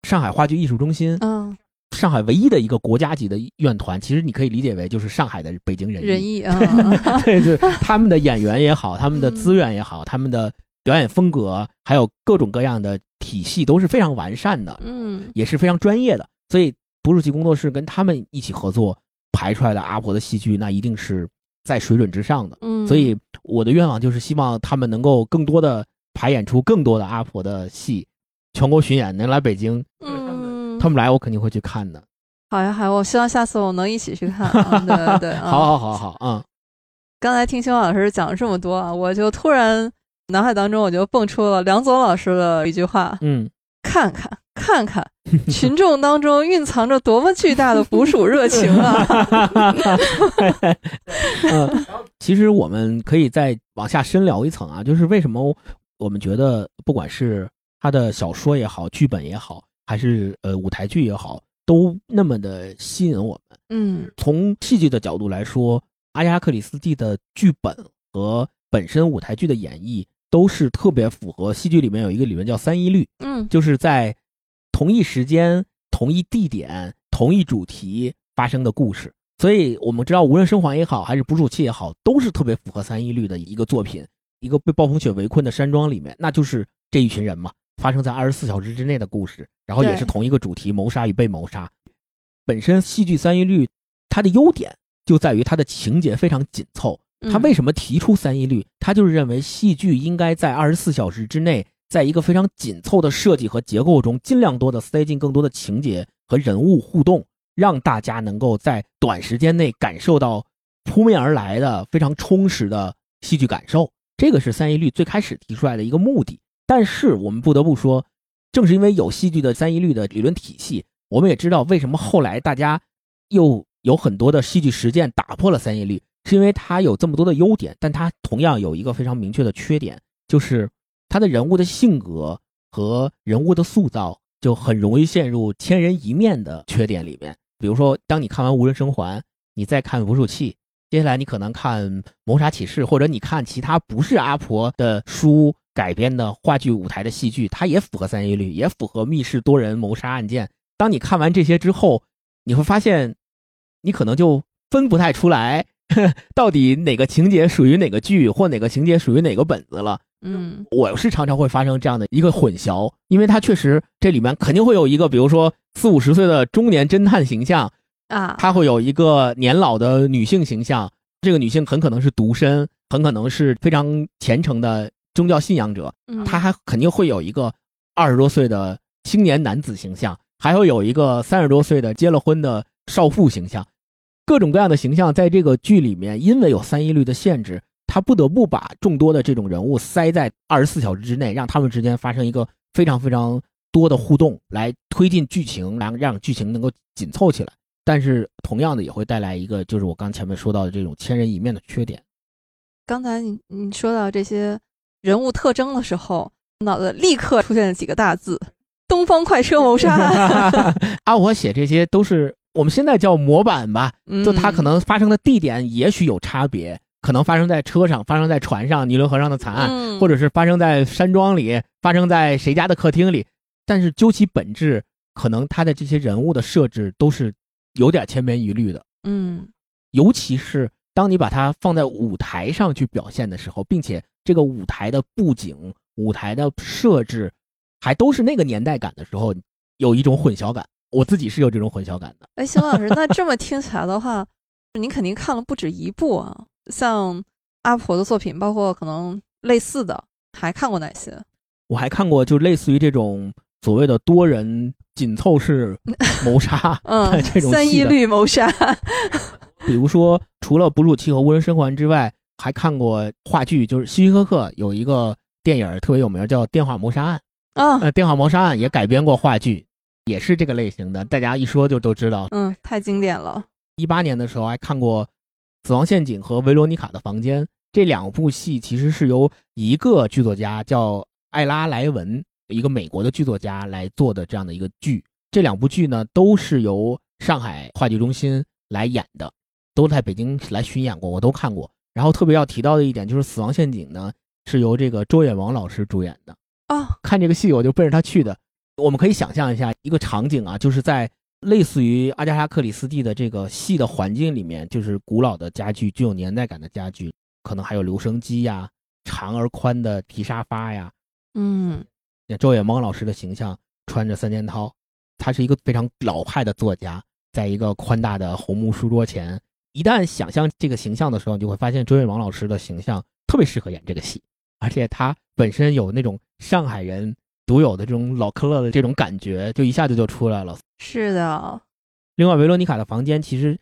上海话剧艺术中心，嗯，上海唯一的一个国家级的院团。其实你可以理解为就是上海的北京人人艺啊，对 对，他们的演员也好，他们的资源也好，他们的表演风格，还有各种各样的体系都是非常完善的，嗯，也是非常专业的。所以哺乳期工作室跟他们一起合作排出来的阿婆的戏剧，那一定是在水准之上的。嗯，所以我的愿望就是希望他们能够更多的。排演出更多的阿婆的戏，全国巡演能来北京，嗯，他们来我肯定会去看的。好呀，好，呀，我希望下次我能一起去看。对对对，好好好好，嗯。刚才听邱老师讲了这么多啊，我就突然脑海当中我就蹦出了梁左老师的一句话，嗯，看看看看，群众当中蕴藏着多么巨大的捕鼠热情啊！嗯，其实我们可以再往下深聊一层啊，就是为什么我们觉得不管是他的小说也好，剧本也好，还是呃舞台剧也好，都那么的吸引我们。嗯，从戏剧的角度来说，阿加克里斯蒂的剧本和本身舞台剧的演绎都是特别符合戏剧里面有一个理论叫三一律。嗯，就是在同一时间、同一地点、同一主题发生的故事。所以我们知道，无论生还也好，还是捕鼠器也好，都是特别符合三一律的一个作品。一个被暴风雪围困的山庄里面，那就是这一群人嘛，发生在二十四小时之内的故事，然后也是同一个主题：谋杀与被谋杀。本身戏剧三一律，它的优点就在于它的情节非常紧凑。他为什么提出三一律？他就是认为戏剧应该在二十四小时之内，在一个非常紧凑的设计和结构中，尽量多的塞进更多的情节和人物互动。让大家能够在短时间内感受到扑面而来的非常充实的戏剧感受，这个是三一律最开始提出来的一个目的。但是我们不得不说，正是因为有戏剧的三一律的理论体系，我们也知道为什么后来大家又有很多的戏剧实践打破了三一律，是因为它有这么多的优点，但它同样有一个非常明确的缺点，就是它的人物的性格和人物的塑造就很容易陷入千人一面的缺点里面。比如说，当你看完《无人生还》，你再看《捕鼠器》，接下来你可能看《谋杀启示》，或者你看其他不是阿婆的书改编的话剧、舞台的戏剧，它也符合三一律，也符合密室多人谋杀案件。当你看完这些之后，你会发现，你可能就分不太出来，到底哪个情节属于哪个剧，或哪个情节属于哪个本子了。嗯，我是常常会发生这样的一个混淆，因为它确实这里面肯定会有一个，比如说四五十岁的中年侦探形象啊，他会有一个年老的女性形象，这个女性很可能是独身，很可能是非常虔诚的宗教信仰者，他还肯定会有一个二十多岁的青年男子形象，还会有一个三十多岁的结了婚的少妇形象，各种各样的形象在这个剧里面，因为有三一律的限制。他不得不把众多的这种人物塞在二十四小时之内，让他们之间发生一个非常非常多的互动，来推进剧情，来让剧情能够紧凑起来。但是同样的，也会带来一个，就是我刚前面说到的这种千人一面的缺点。刚才你你说到这些人物特征的时候，脑子立刻出现了几个大字：东方快车谋杀。啊，我写这些都是我们现在叫模板吧，就它可能发生的地点也许有差别。可能发生在车上，发生在船上，尼罗河上的惨案，或者是发生在山庄里，发生在谁家的客厅里，但是究其本质，可能他的这些人物的设置都是有点千篇一律的。嗯尤其是当你把它放在舞台上去表现的时候，并且这个舞台的布景、舞台的设置还都是那个年代感的时候，有一种混淆感。我自己是有这种混淆感的。哎，邢老师，那这么 听起来的话，您肯定看了不止一部啊。像阿婆的作品，包括可能类似的，还看过哪些？我还看过，就类似于这种所谓的多人紧凑式 谋杀，嗯，这种三一律谋杀。比如说，除了《哺乳期》和《无人生还》之外，还看过话剧，就是希区柯克有一个电影特别有名，叫《电话谋杀案》啊。呃，《电话谋杀案》也改编过话剧，也是这个类型的，大家一说就都知道。嗯，太经典了。一八年的时候还看过《死亡陷阱》和《维罗妮卡的房间》这两部戏，其实是由一个剧作家叫艾拉莱文，一个美国的剧作家来做的这样的一个剧。这两部剧呢，都是由上海话剧中心来演的。都在北京来巡演过，我都看过。然后特别要提到的一点就是《死亡陷阱》呢，是由这个周远王老师主演的啊。看这个戏我就奔着他去的。我们可以想象一下一个场景啊，就是在类似于阿加莎·克里斯蒂的这个戏的环境里面，就是古老的家具，具有年代感的家具，可能还有留声机呀、长而宽的皮沙发呀。嗯，周远王老师的形象穿着三件套，他是一个非常老派的作家，在一个宽大的红木书桌前。一旦想象这个形象的时候，你就会发现周远王老师的形象特别适合演这个戏，而且他本身有那种上海人独有的这种老克勒的这种感觉，就一下子就出来了。是的。另外，维罗妮卡的房间其实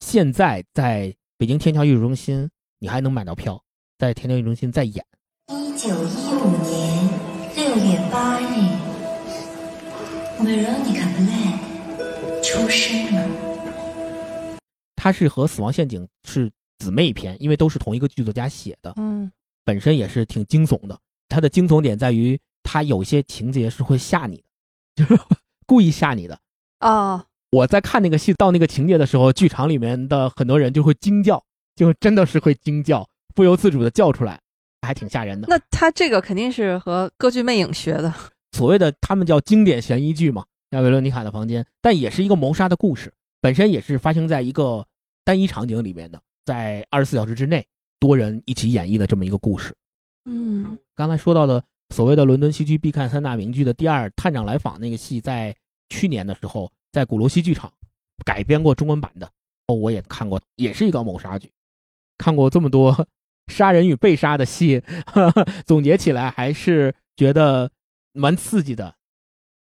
现在在北京天桥艺术中心，你还能买到票，在天桥艺术中心在演。一九一五年六月八日，维罗妮卡·布莱出生了。它是和《死亡陷阱》是姊妹篇，因为都是同一个剧作家写的。嗯，本身也是挺惊悚的。它的惊悚点在于，它有些情节是会吓你的，就是故意吓你的。哦，我在看那个戏到那个情节的时候，剧场里面的很多人就会惊叫，就真的是会惊叫，不由自主的叫出来，还挺吓人的。那他这个肯定是和歌剧魅影学的。所谓的他们叫经典悬疑剧嘛，亚《维罗妮卡的房间》，但也是一个谋杀的故事，本身也是发生在一个。单一场景里面的，在二十四小时之内，多人一起演绎的这么一个故事。嗯，刚才说到的所谓的伦敦西区必看三大名剧的第二《探长来访》那个戏，在去年的时候在鼓楼西剧场改编过中文版的，哦，我也看过，也是一个谋杀剧。看过这么多 杀人与被杀的戏，总结起来还是觉得蛮刺激的。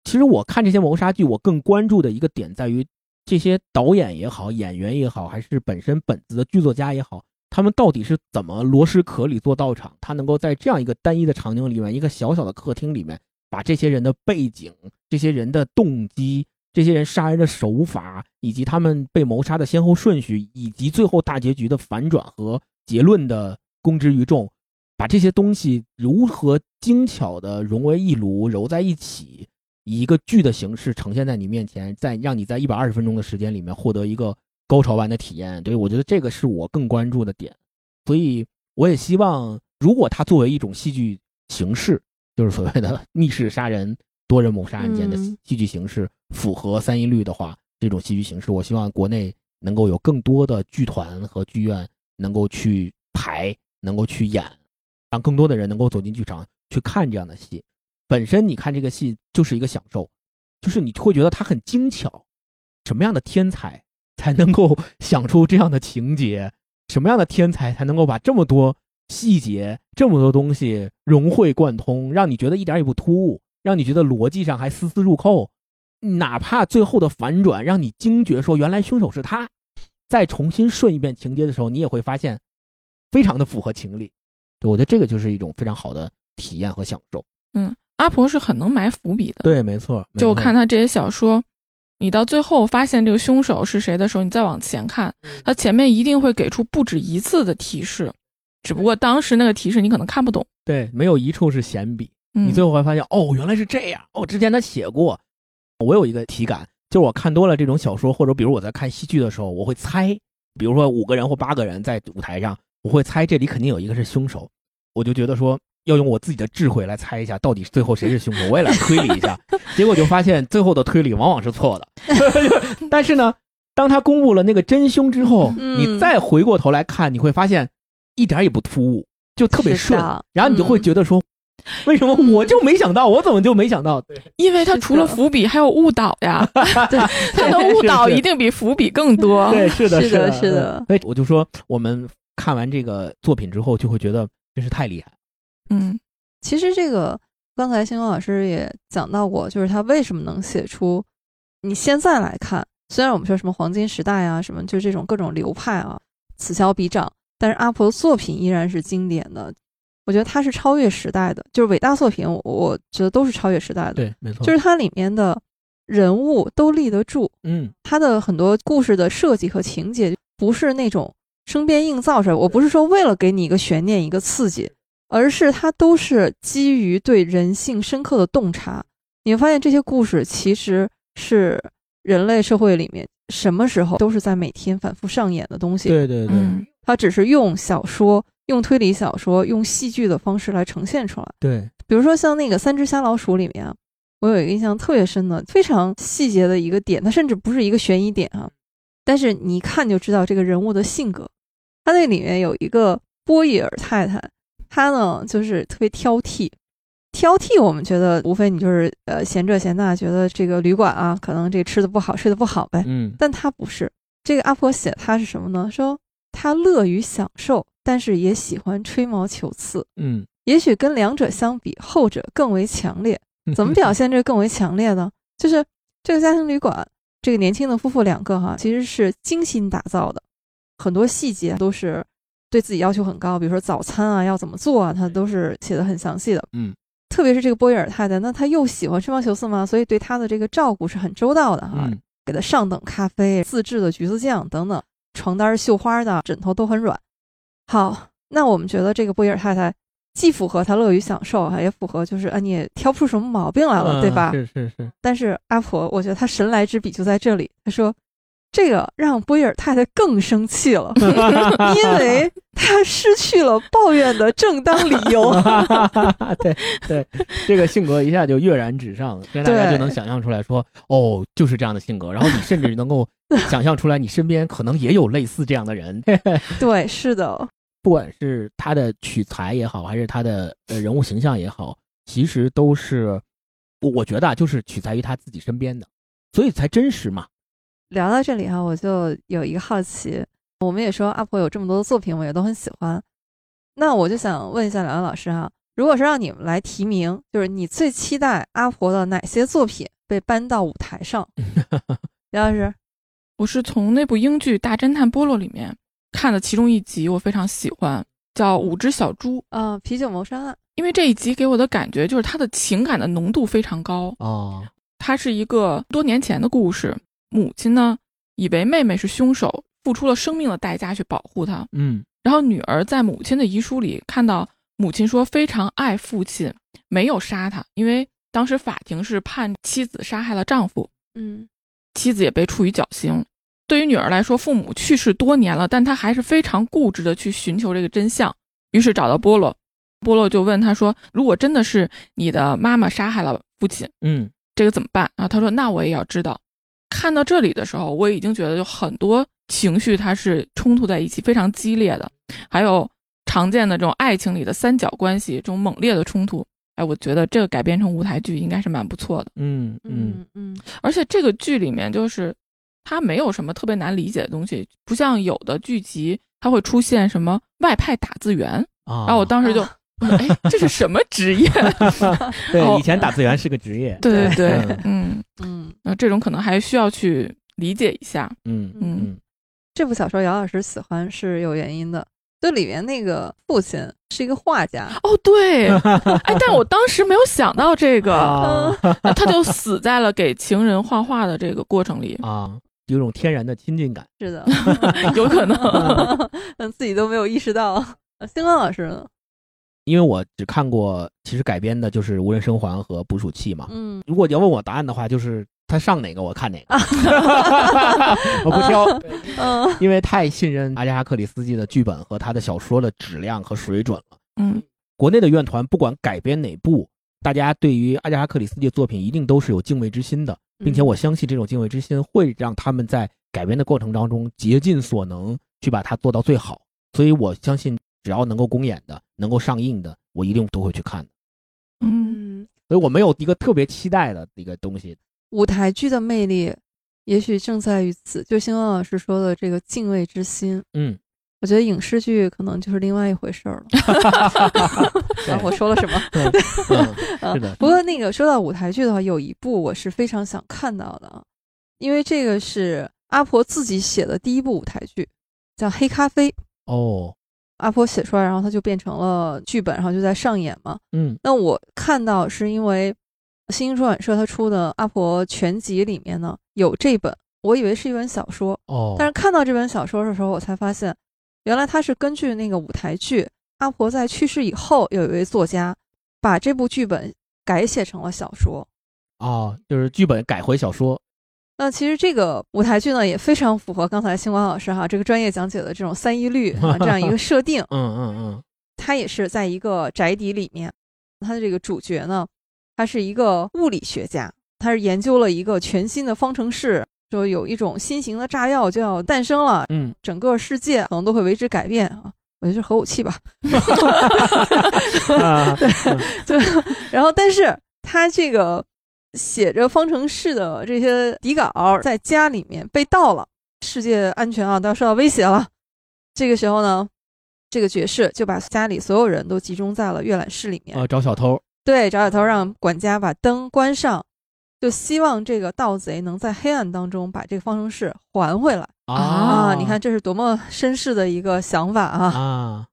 其实我看这些谋杀剧，我更关注的一个点在于。这些导演也好，演员也好，还是本身本子的剧作家也好，他们到底是怎么螺蛳壳里做道场？他能够在这样一个单一的场景里面，一个小小的客厅里面，把这些人的背景、这些人的动机、这些人杀人的手法，以及他们被谋杀的先后顺序，以及最后大结局的反转和结论的公之于众，把这些东西如何精巧的融为一炉，揉在一起。以一个剧的形式呈现在你面前，在让你在一百二十分钟的时间里面获得一个高潮般的体验。对我觉得这个是我更关注的点，所以我也希望，如果它作为一种戏剧形式，就是所谓的密室杀人、多人谋杀案件的戏剧形式，符合三一律的话，这种戏剧形式，我希望国内能够有更多的剧团和剧院能够去排，能够去演，让更多的人能够走进剧场去看这样的戏。本身你看这个戏就是一个享受，就是你会觉得它很精巧。什么样的天才才能够想出这样的情节？什么样的天才才能够把这么多细节、这么多东西融会贯通，让你觉得一点也不突兀，让你觉得逻辑上还丝丝入扣？哪怕最后的反转让你惊觉，说原来凶手是他，再重新顺一遍情节的时候，你也会发现非常的符合情理。对我觉得这个就是一种非常好的体验和享受。嗯。阿婆是很能埋伏笔的，对，没错。就我看他这些小说，你到最后发现这个凶手是谁的时候，你再往前看，他前面一定会给出不止一次的提示，只不过当时那个提示你可能看不懂。对，没有一处是闲笔，嗯你最后会发现，哦，原来是这样。哦，之前他写过。我有一个体感，就是我看多了这种小说，或者比如我在看戏剧的时候，我会猜，比如说五个人或八个人在舞台上，我会猜这里肯定有一个是凶手，我就觉得说要用我自己的智慧来猜一下，到底最后谁是凶手，我也来推理一下。结果就发现最后的推理往往是错的。但是呢，当他公布了那个真凶之后，嗯你再回过头来看，你会发现一点儿也不突兀，就特别顺。然后你就会嗯觉得说，为什么我就没想到，我怎么就没想到？因为他除了伏笔还有误导呀，对，他的误导一定比伏笔更多。对，是的，是的的，是的嗯所以我就说，我们看完这个作品之后，就会觉得真是太厉害。嗯其实这个刚才星光老师也讲到过，就是他为什么能写出，你现在来看，虽然我们说什么黄金时代啊，什么就这种各种流派啊，此消彼长，但是阿婆的作品依然是经典的。我觉得他是超越时代的，就是伟大作品，我我觉得都是超越时代的。对，没错，就是它里面的人物都立得住，嗯，他的很多故事的设计和情节不是那种生编硬造出来。我不是说为了给你一个悬念、一个刺激，而是它都是基于对人性深刻的洞察。你会发现这些故事其实是人类社会里面什么时候都是在每天反复上演的东西。对对对，嗯它只是用小说、用推理小说、用戏剧的方式来呈现出来。对，比如说像那个《三只瞎老鼠》里面啊，我有一个印象特别深的、非常细节的一个点，它甚至不是一个悬疑点啊，但是你一看就知道这个人物的性格。他那里面有一个波伊尔太太，她呢就是特别挑剔。挑剔，我们觉得无非你就是呃嫌这嫌那，觉得这个旅馆啊可能这吃的不好，睡得不好呗。嗯但他不是，这个阿婆写他是什么呢？说他乐于享受，但是也喜欢吹毛求疵。嗯，也许跟两者相比，后者更为强烈。怎么表现这更为强烈呢？就是这个家庭旅馆，这个年轻的夫妇两个哈，其实是精心打造的，很多细节都是对自己要求很高，比如说早餐啊要怎么做啊，他都是写的很详细的。嗯，特别是这个波伊尔太太，那她又喜欢吹毛求疵嘛，所以对她的这个照顾是很周到的哈，嗯给她上等咖啡、自制的橘子酱等等，床单绣花的，枕头都很软。好，那我们觉得这个波伊尔太太既符合她乐于享受哈，也符合就是啊你也挑不出什么毛病来了，对嗯吧？是是是，但是阿婆，我觉得她神来之笔就在这里，她说。这个让波伊尔太太更生气了，因为她失去了抱怨的正当理由。对对，这个性格一下就跃然纸上，让大家就能想象出来说，哦，就是这样的性格。然后你甚至能够想象出来，你身边可能也有类似这样的人。对，是的，不管是他的取材也好，还是他的呃人物形象也好，其实都是我我觉得啊，就是取材于他自己身边的，所以才真实嘛。聊到这里哈、我就有一个好奇，我们也说阿婆有这么多的作品，我也都很喜欢。那我就想问一下两位老师哈、如果是让你们来提名，就是你最期待阿婆的哪些作品被搬到舞台上？梁老师，我是从那部英剧《大侦探波洛》里面看的其中一集，我非常喜欢，叫《五只小猪》，呃，啤酒谋杀案，因为这一集给我的感觉就是它的情感的浓度非常高。哦，它是一个多年前的故事，母亲呢以为妹妹是凶手，付出了生命的代价去保护她。嗯然后女儿在母亲的遗书里看到母亲说非常爱父亲，没有杀他，因为当时法庭是判妻子杀害了丈夫，嗯妻子也被处以绞刑。对于女儿来说，父母去世多年了，但她还是非常固执的去寻求这个真相。于是找到波洛，波洛就问他说：“如果真的是你的妈妈杀害了父亲，嗯这个怎么办？”啊，他说：“那我也要知道。”看到这里的时候，我已经觉得有很多情绪它是冲突在一起，非常激烈的，还有常见的这种爱情里的三角关系，这种猛烈的冲突。哎，我觉得这个改编成舞台剧应该是蛮不错的。嗯嗯嗯嗯而且这个剧里面就是它没有什么特别难理解的东西，不像有的剧集它会出现什么外派打字员，啊，然后我当时就，哎，这是什么职业？对哦以前打字员是个职业。对对对嗯，嗯，嗯，那这种可能还需要去理解一下。嗯嗯嗯这部小说姚老师喜欢是有原因的，就里面那个父亲是一个画家，哦，对，哎，但我当时没有想到这个，啊他就死在了给情人画画的这个过程里，啊，有种天然的亲近感。是的，有可能。嗯，自己都没有意识到。呃星光老师呢？因为我只看过，其实改编的就是《无人生还》和《捕鼠器》嘛。嗯，如果你要问我答案的话，就是他上哪个我看哪个，我不挑，嗯因为太信任阿加莎·克里斯基的剧本和他的小说的质量和水准了。嗯国内的院团不管改编哪部，大家对于阿加莎·克里斯蒂的作品一定都是有敬畏之心的，并且我相信这种敬畏之心会让他们在改编的过程当中竭尽所能去把它做到最好。所以我相信，只要能够公演的、能够上映的，我一定都会去看的。嗯，嗯，所以我没有一个特别期待的一个东西。舞台剧的魅力也许正在于此，就星光老师说的这个敬畏之心。嗯，我觉得影视剧可能就是另外一回事儿了。我说了什么？是的不过那个说到舞台剧的话，有一部我是非常想看到的啊，因为这个是阿婆自己写的第一部舞台剧，叫《黑咖啡》。哦，阿婆写出来，然后它就变成了剧本，然后就在上演嘛。嗯那我看到是因为新星出版社它出的《阿婆全集》里面呢有这本，我以为是一本小说，哦，但是看到这本小说的时候，我才发现，原来它是根据那个舞台剧。阿婆在去世以后，有一位作家把这部剧本改写成了小说。哦，就是剧本改回小说。那其实这个舞台剧呢，也非常符合刚才星光老师哈这个专业讲解的这种三一律啊这样一个设定。嗯嗯嗯，它也是在一个宅邸里面，它的这个主角呢，他是一个物理学家，他是研究了一个全新的方程式，说有一种新型的炸药就要诞生了，嗯，整个世界可能都会为之改变啊。我觉得是核武器吧，啊，就然后，但是他这个写着方程式的这些底稿在家里面被盗了，世界安全啊都要受到威胁了。这个时候呢，这个爵士就把家里所有人都集中在了阅览室里面，呃，找小偷。对，找小偷让管家把灯关上，就希望这个盗贼能在黑暗当中把这个方程式还回来啊！你看，这是多么绅士的一个想法啊！啊，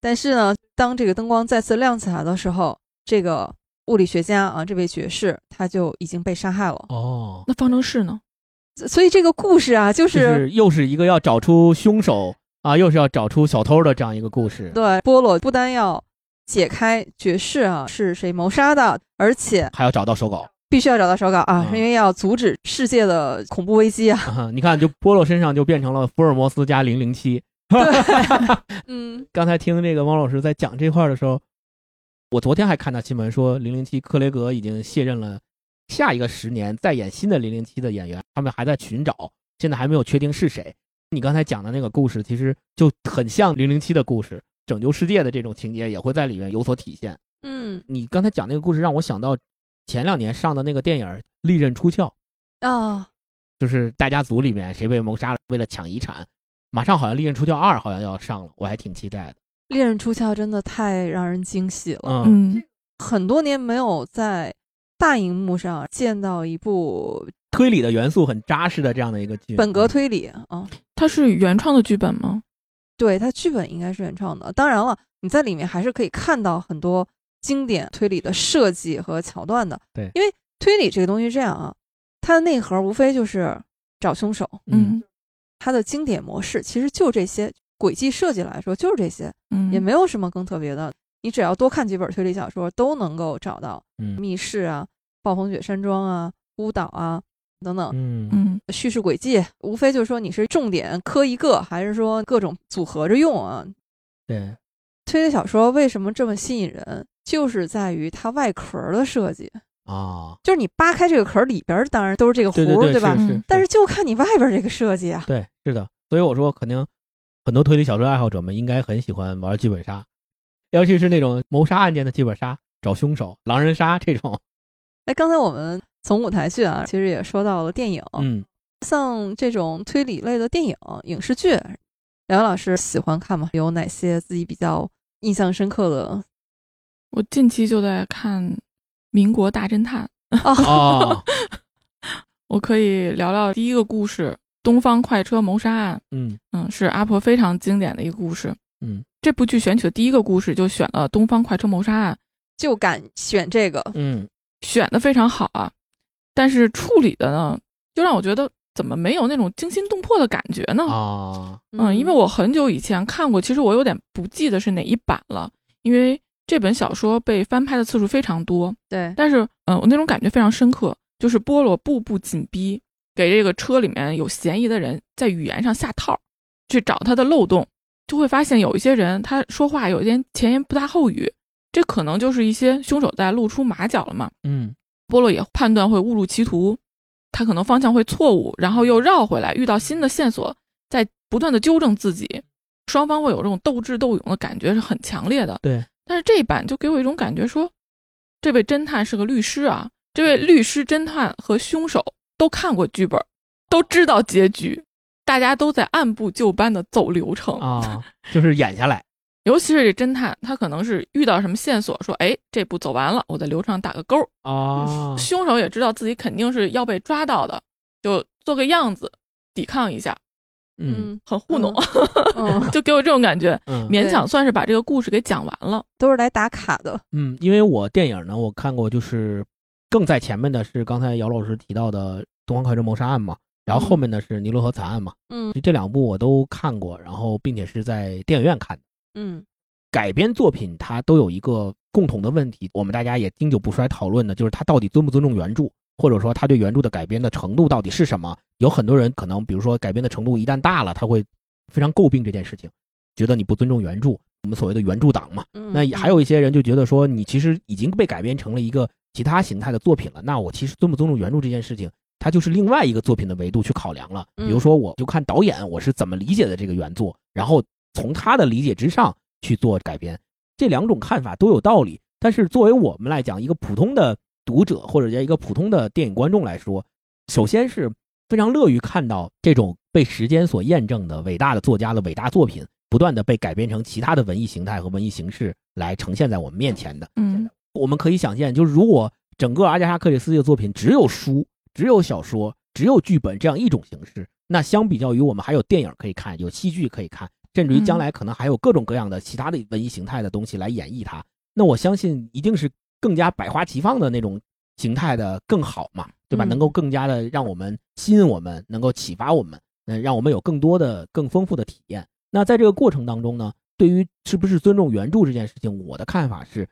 但是呢，当这个灯光再次亮起来的时候，这个物理学家啊，这位爵士他就已经被杀害了。哦，那方程式呢？所以这个故事啊，就就是是又是一个要找出凶手啊，又是要找出小偷的这样一个故事，对波罗不单要解开爵士啊是谁谋杀的，而且还要找到手稿。必须要找到手稿啊，嗯因为要阻止世界的恐怖危机啊。啊你看，就波洛身上就变成了福尔摩斯加零零七。嗯刚才听这个汪老师在讲这块儿的时候，我昨天还看到新闻说，零零七克雷格已经卸任了，下一个十年再演新的零零七的演员，他们还在寻找，现在还没有确定是谁。你刚才讲的那个故事，其实就很像零零七的故事，拯救世界的这种情节也会在里面有所体现。嗯你刚才讲那个故事，让我想到前两年上的那个电影《利刃出鞘》，啊，就是大家族里面谁被谋杀了，为了抢遗产，马上好像《利刃出鞘二》好像要上了，我还挺期待的。猎人出鞘真的太让人惊喜了。嗯，嗯，很多年没有在大荧幕上见到一部推理的元素很扎实的这样的一个剧，本格推理啊。它是原创的剧本吗？对，它剧本应该是原创的。当然了，你在里面还是可以看到很多经典推理的设计和桥段的。对因为推理这个东西是这样啊，它的内核无非就是找凶手，嗯，它的经典模式其实就这些，轨迹设计来说就是这些，嗯，也没有什么更特别的。你只要多看几本推理小说，都能够找到嗯密室啊、暴风雪山庄啊、孤岛啊等等。嗯嗯叙事轨迹无非就是说你是重点磕一个，还是说各种组合着用啊？对，推理小说为什么这么吸引人，就是在于它外壳的设计。啊，就是你扒开这个壳里边，当然都是这个对弧，吧？对是是，但是就看你外边这个设计啊。对是的，所以我说肯定很多推理小说爱好者们应该很喜欢玩剧本杀，尤其是那种谋杀案件的剧本杀，找凶手、狼人杀这种，哎，刚才我们从舞台剧啊，其实也说到了电影，嗯，像这种推理类的电影、影视剧，梁老师喜欢看吗？有哪些自己比较印象深刻的？我近期就在看《民国大侦探》，哦，我可以聊聊第一个故事《东方快车谋杀案》。嗯嗯，是阿婆非常经典的一个故事。嗯这部剧选取的第一个故事就选了《东方快车谋杀案就敢选这个，嗯》，选的非常好啊，但是处理的呢，就让我觉得怎么没有那种惊心动魄的感觉呢？啊，嗯，因为我很久以前看过，其实我有点不记得是哪一版了，因为这本小说被翻拍的次数非常多。对，但是，嗯、我那种感觉非常深刻，就是波罗步步紧逼，给这个车里面有嫌疑的人在语言上下套，去找他的漏洞，就会发现有一些人他说话有点前言不搭后语，这可能就是一些凶手在露出马脚了嘛。嗯波洛也判断会误入歧途，他可能方向会错误，然后又绕回来，遇到新的线索，在不断的纠正自己，双方会有这种斗智斗勇的感觉是很强烈的。对，但是这一版就给我一种感觉说，这位侦探是个律师啊，这位律师、侦探和凶手都看过剧本，都知道结局，大家都在按部就班的走流程。啊，就是演下来。尤其是这侦探，他可能是遇到什么线索，说，哎，这步走完了，我在流程上打个勾。啊，凶手也知道自己肯定是要被抓到的，就做个样子，抵抗一下，嗯很糊弄，嗯，就给我这种感觉，嗯勉强算是把这个故事给讲完了。都是来打卡的。嗯，因为我电影呢，我看过，就是更在前面的是刚才姚老师提到的《东方快车谋杀案》嘛，然后后面呢是《尼罗河惨案》嘛，嗯就这两部我都看过，然后并且是在电影院看的。嗯改编作品它都有一个共同的问题，我们大家也经久不衰讨论的，就是它到底尊不尊重原著，或者说它对原著的改编的程度到底是什么？有很多人可能，比如说改编的程度一旦大了，他会非常诟病这件事情，觉得你不尊重原著，我们所谓的原著党嘛。嗯，那也还有一些人就觉得说，你其实已经被改编成了一个其他形态的作品了，那我其实尊不尊重原著这件事情，它就是另外一个作品的维度去考量了。比如说，我就看导演我是怎么理解的这个原作，然后从他的理解之上去做改编，这两种看法都有道理。但是作为我们来讲，一个普通的读者或者叫一个普通的电影观众来说，首先是非常乐于看到这种被时间所验证的伟大的作家的伟大作品，不断的被改编成其他的文艺形态和文艺形式来呈现在我们面前的。嗯我们可以想见，就是如果整个阿加莎·克里斯蒂的作品只有书、只有小说、只有剧本这样一种形式，那相比较于我们还有电影可以看，有戏剧可以看，甚至于将来可能还有各种各样的其他的文艺形态的东西来演绎它，那我相信一定是更加百花齐放的那种形态的更好嘛，对吧？嗯能够更加的让我们吸引我们，能够启发我们，嗯，让我们有更多的、更丰富的体验。那在这个过程当中呢，对于是不是尊重原著这件事情，我的看法是，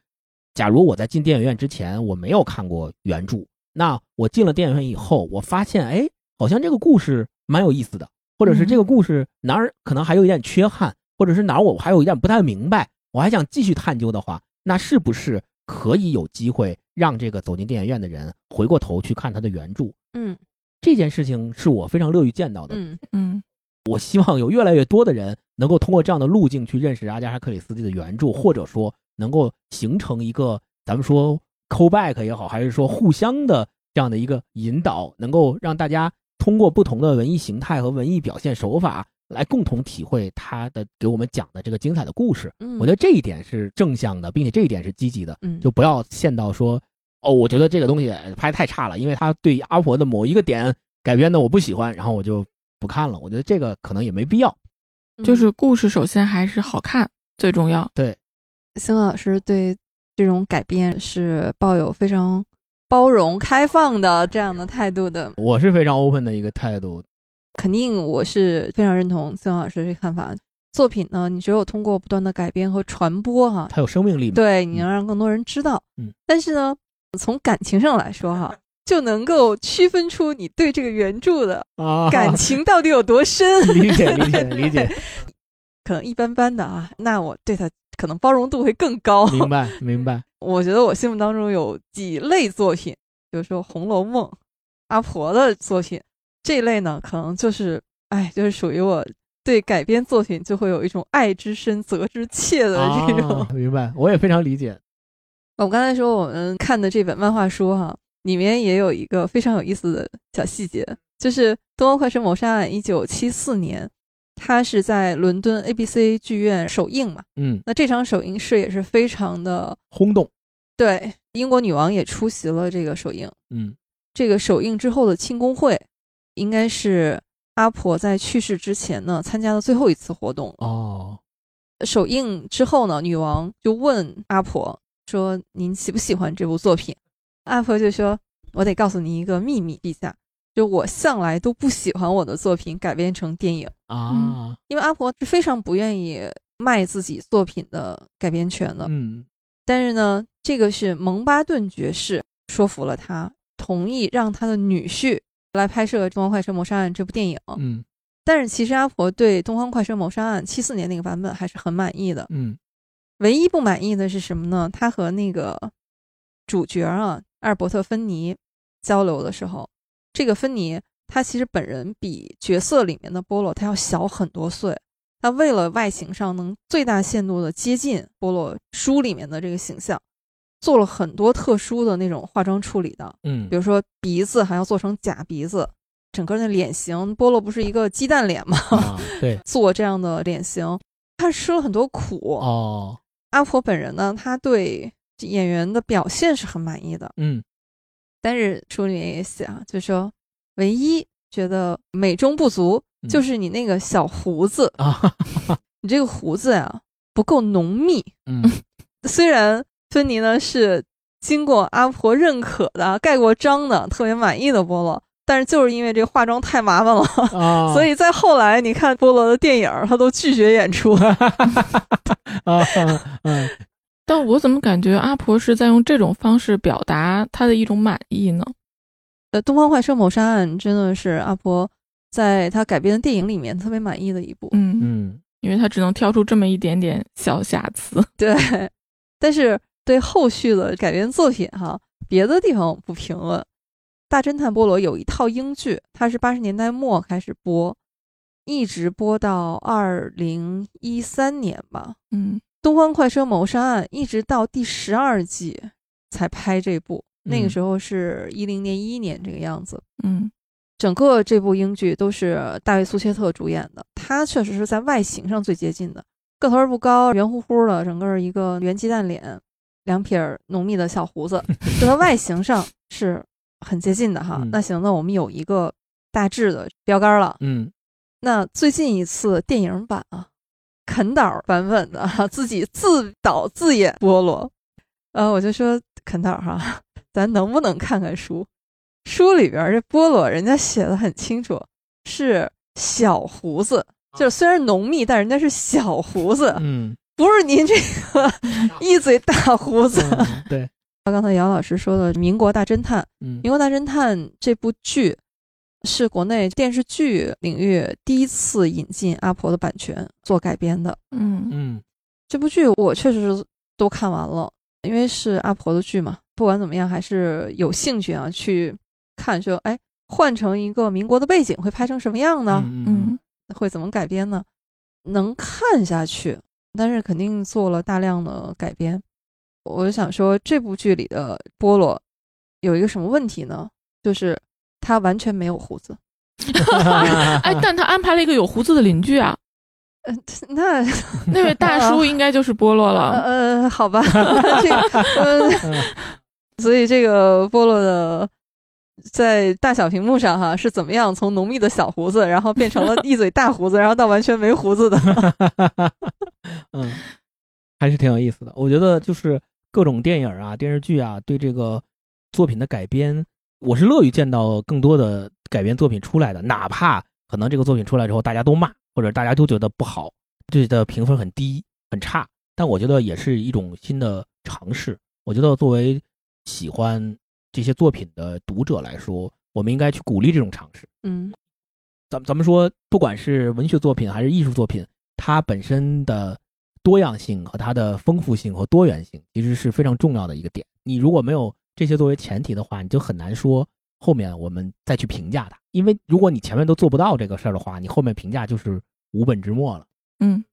假如我在进电影院之前我没有看过原著，那我进了电影院以后，我发现，哎，好像这个故事蛮有意思的，或者是这个故事哪儿可能还有一点缺憾，或者是哪儿我还有一点不太明白，我还想继续探究的话，那是不是可以有机会让这个走进电影院的人回过头去看他的原著？嗯这件事情是我非常乐于见到的。嗯嗯我希望有越来越多的人能够通过这样的路径去认识阿加莎·克里斯蒂的原著，或者说能够形成一个咱们说 callback 也好，还是说互相的这样的一个引导，能够让大家通过不同的文艺形态和文艺表现手法来共同体会他的给我们讲的这个精彩的故事。嗯，我觉得这一点是正向的，并且这一点是积极的，嗯就不要陷到说哦，我觉得这个东西拍太差了，因为他对阿婆的某一个点改编的我不喜欢，然后我就不看了。我觉得这个可能也没必要。就是故事首先还是好看最重要。星老师对这种改编是抱有非常包容、开放的这样的态度的。我是非常 open 的一个态度。肯定我是非常认同孙老师这个看法。作品呢，你只有通过不断的改编和传播哈，它有生命力嘛？对，你能让更多人知道。嗯，但是呢，从感情上来说哈，就能够区分出你对这个原著的啊，感情到底有多深。理解理解理解，可能一般般的啊，那我对他可能包容度会更高。明白明白。我觉得我心目当中有几类作品，比如说《红楼梦》、阿婆的作品这一类呢，可能就是哎，就是属于我对改编作品就会有一种爱之深责之切的这种。啊、明白，我也非常理解。我刚才说我们看的这本漫画书哈，里面也有一个非常有意思的小细节，就是《东方快车谋杀案》一九七四年，它是在伦敦 ABC 剧院首映嘛。嗯，那这场首映式也是非常的轰动。对，英国女王也出席了这个首映。嗯，这个首映之后的庆功会，应该是阿婆在去世之前呢参加的最后一次活动。哦，首映之后呢，女王就问阿婆说：“您喜不喜欢这部作品？”阿婆就说：“我得告诉您一个秘密，陛下，就我向来都不喜欢我的作品改编成电影啊，因为阿婆是非常不愿意卖自己作品的改编权的。嗯，但是呢，这个是蒙巴顿爵士说服了他，同意让他的女婿来拍摄《东方快车谋杀案》这部电影。嗯但是其实阿婆对《东方快车谋杀案》七四年那个版本还是很满意的。嗯唯一不满意的是什么呢？他和那个主角啊，阿尔伯特·芬尼交流的时候，这个芬妮她其实本人比角色里面的波洛她要小很多岁。他为了外形上能最大限度的接近波洛书里面的这个形象，做了很多特殊的那种化妆处理的，嗯比如说鼻子还要做成假鼻子，整个那脸型，波洛不是一个鸡蛋脸吗？啊，对，做这样的脸型，他吃了很多苦。哦，阿婆本人呢，他对演员的表现是很满意的，嗯但是书里面也写啊，就说唯一觉得美中不足嗯就是你那个小胡子，啊，你这个胡子呀不够浓密。嗯 虽然芬妮呢是经过阿婆认可的、盖过章的、特别满意的菠萝，但是就是因为这化妆太麻烦了，啊，所以在后来你看菠萝的电影，他都拒绝演出。啊，嗯但我怎么感觉阿婆是在用这种方式表达她的一种满意呢？呃，《东方快车谋杀案》真的是阿婆在她改编的电影里面特别满意的一部。嗯，嗯因为她只能挑出这么一点点小瑕疵。对，但是对后续的改编作品哈，别的地方我不评论。大侦探波罗有一套英剧，它是八十年代末开始播，一直播到二零一三年吧。嗯《东方快车谋杀案》一直到第十二季才拍这部，那个嗯时候是一零年、一一年这个样子。嗯整个这部英剧都是大卫·苏切特主演的，他确实是在外形上最接近的，个头儿不高，圆乎乎的，整个一个圆鸡蛋脸，两撇儿浓密的小胡子，就他外形上是很接近的哈。嗯那行，那我们有一个大致的标杆了。嗯那最近一次电影版啊，肯导版本的哈，自己自导自演菠萝，呃，我就说肯导哈，咱能不能看看书？书里边这菠萝人家写的很清楚，是小胡子，就是虽然浓密，但人家是小胡子，嗯不是您这个 一嘴大胡子。嗯，对，刚才姚老师说的《民国大侦探》，《嗯民国大侦探》这部剧是国内电视剧领域第一次引进阿婆的版权做改编的。嗯嗯这部剧我确实是都看完了，因为是阿婆的剧嘛，不管怎么样还是有兴趣啊去看说，哎，换成一个民国的背景会拍成什么样呢？嗯嗯会怎么改编呢？能看下去，但是肯定做了大量的改编。我就想说，这部剧里的菠萝有一个什么问题呢？就是他完全没有胡子。哎，但他安排了一个有胡子的邻居啊，嗯、那 那位大叔应该就是波洛了。呃，好吧，这个，呃，所以这个波洛的在大小屏幕上哈是怎么样从浓密的小胡子，然后变成了一嘴大胡子，然后到完全没胡子的？嗯，还是挺有意思的。我觉得就是各种电影啊、电视剧啊，对这个作品的改编，我是乐于见到更多的改编作品出来的，哪怕可能这个作品出来之后大家都骂，或者大家都觉得不好，对的评分很低、很差，但我觉得也是一种新的尝试。我觉得作为喜欢这些作品的读者来说，我们应该去鼓励这种尝试。嗯咱咱们说，不管是文学作品还是艺术作品，它本身的多样性和它的丰富性和多元性，其实是非常重要的一个点。你如果没有这些作为前提的话，你就很难说后面我们再去评价它。因为如果你前面都做不到这个事儿的话，你后面评价就是无本之末了。嗯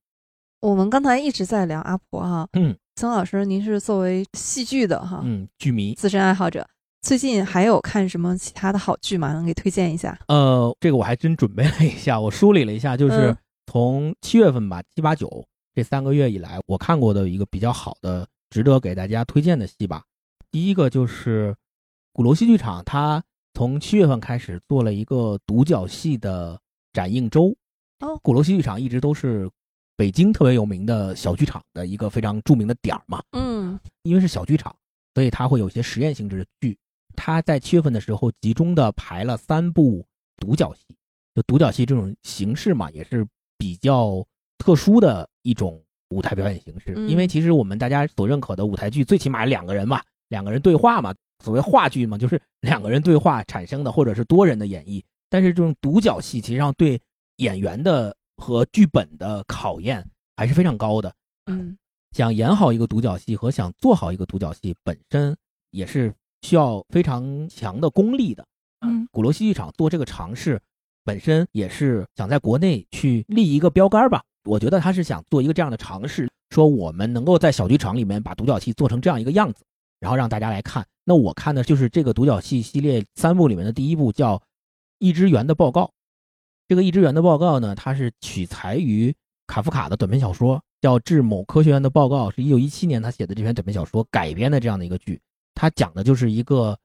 我们刚才一直在聊阿婆哈，嗯，曾老师，您是作为戏剧的哈、嗯，剧迷，资深爱好者，最近还有看什么其他的好剧吗？能给推荐一下？呃，这个我还真准备了一下，我梳理了一下，就是嗯从七月份吧，七八九这三个月以来，我看过的一个比较好的、值得给大家推荐的戏吧。第一个就是鼓楼戏剧场，它从七月份开始做了一个独角戏的展映周。哦鼓楼戏剧场一直都是北京特别有名的小剧场的一个非常著名的点儿嘛。嗯因为是小剧场，所以它会有一些实验性质的剧。它在七月份的时候集中的排了三部独角戏，就独角戏这种形式嘛，也是比较特殊的一种舞台表演形式。嗯因为其实我们大家所认可的舞台剧，最起码两个人嘛，两个人对话嘛，所谓话剧嘛，就是两个人对话产生的，或者是多人的演绎。但是这种独角戏，其实上对演员的和剧本的考验还是非常高的。嗯想演好一个独角戏和想做好一个独角戏本身也是需要非常强的功力的。嗯鼓楼戏剧场做这个尝试，本身也是想在国内去立一个标杆吧。我觉得他是想做一个这样的尝试，说我们能够在小剧场里面把独角戏做成这样一个样子，然后让大家来看。那我看的就是这个独角戏系列三部里面的第一部，叫《一只猿的报告》。这个《一只猿的报告》呢，它是取材于卡夫卡的短篇小说，叫《致某科学院的报告》，是一九一七年他写的这篇短篇小说改编的这样的一个剧。它讲的就是一个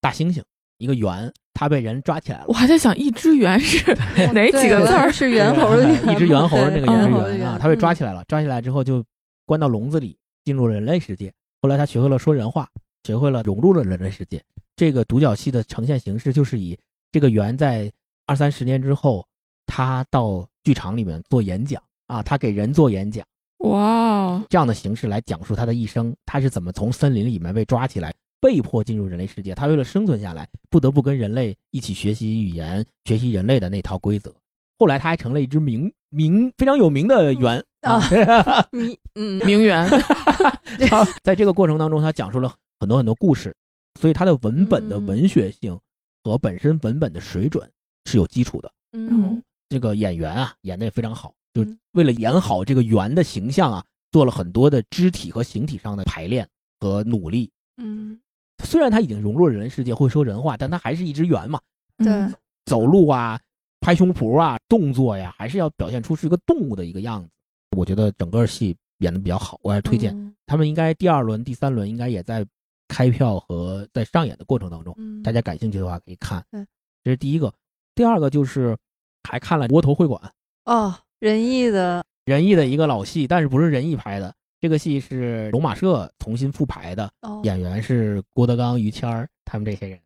大猩猩，一个猿，它被人抓起来了我。还在想一只猿是哪几个字儿？是猿猴的猿，一只猿猴的那个对猿猿啊，他被抓起来了，抓起来之后就关到笼子里，进入人类世界。后来他学会了说人话，学会了融入了人类世界。这个独角戏的呈现形式就是以这个猿在二三十年之后，他到剧场里面做演讲啊，他给人做演讲哇哦，这样的形式来讲述他的一生，他是怎么从森林里面被抓起来，被迫进入人类世界。他为了生存下来，不得不跟人类一起学习语言，学习人类的那套规则。后来他还成了一只名名非常有名的猿啊 名嗯名媛，他在这个过程当中，他讲述了很多很多故事，所以他的文本的嗯文学性和本身文本的水准是有基础的。嗯这个演员啊演的也非常好，就嗯为了演好这个圆的形象啊，做了很多的肢体和形体上的排练和努力。嗯，虽然他已经融入了人类世界，会说人话，但他还是一只圆嘛，对嗯，走路啊、拍胸脯啊、动作呀，还是要表现出是一个动物的一个样子。我觉得整个戏演的比较好，我还是推荐。嗯他们应该第二轮、第三轮应该也在开票和在上演的过程当中，嗯，大家感兴趣的话可以看。对，这是第一个。第二个就是还看了窝头会馆，哦，仁义的仁义的一个老戏，但是不是仁义拍的。这个戏是龙马社重新复排的，哦，演员是郭德纲、于谦儿他们这些人。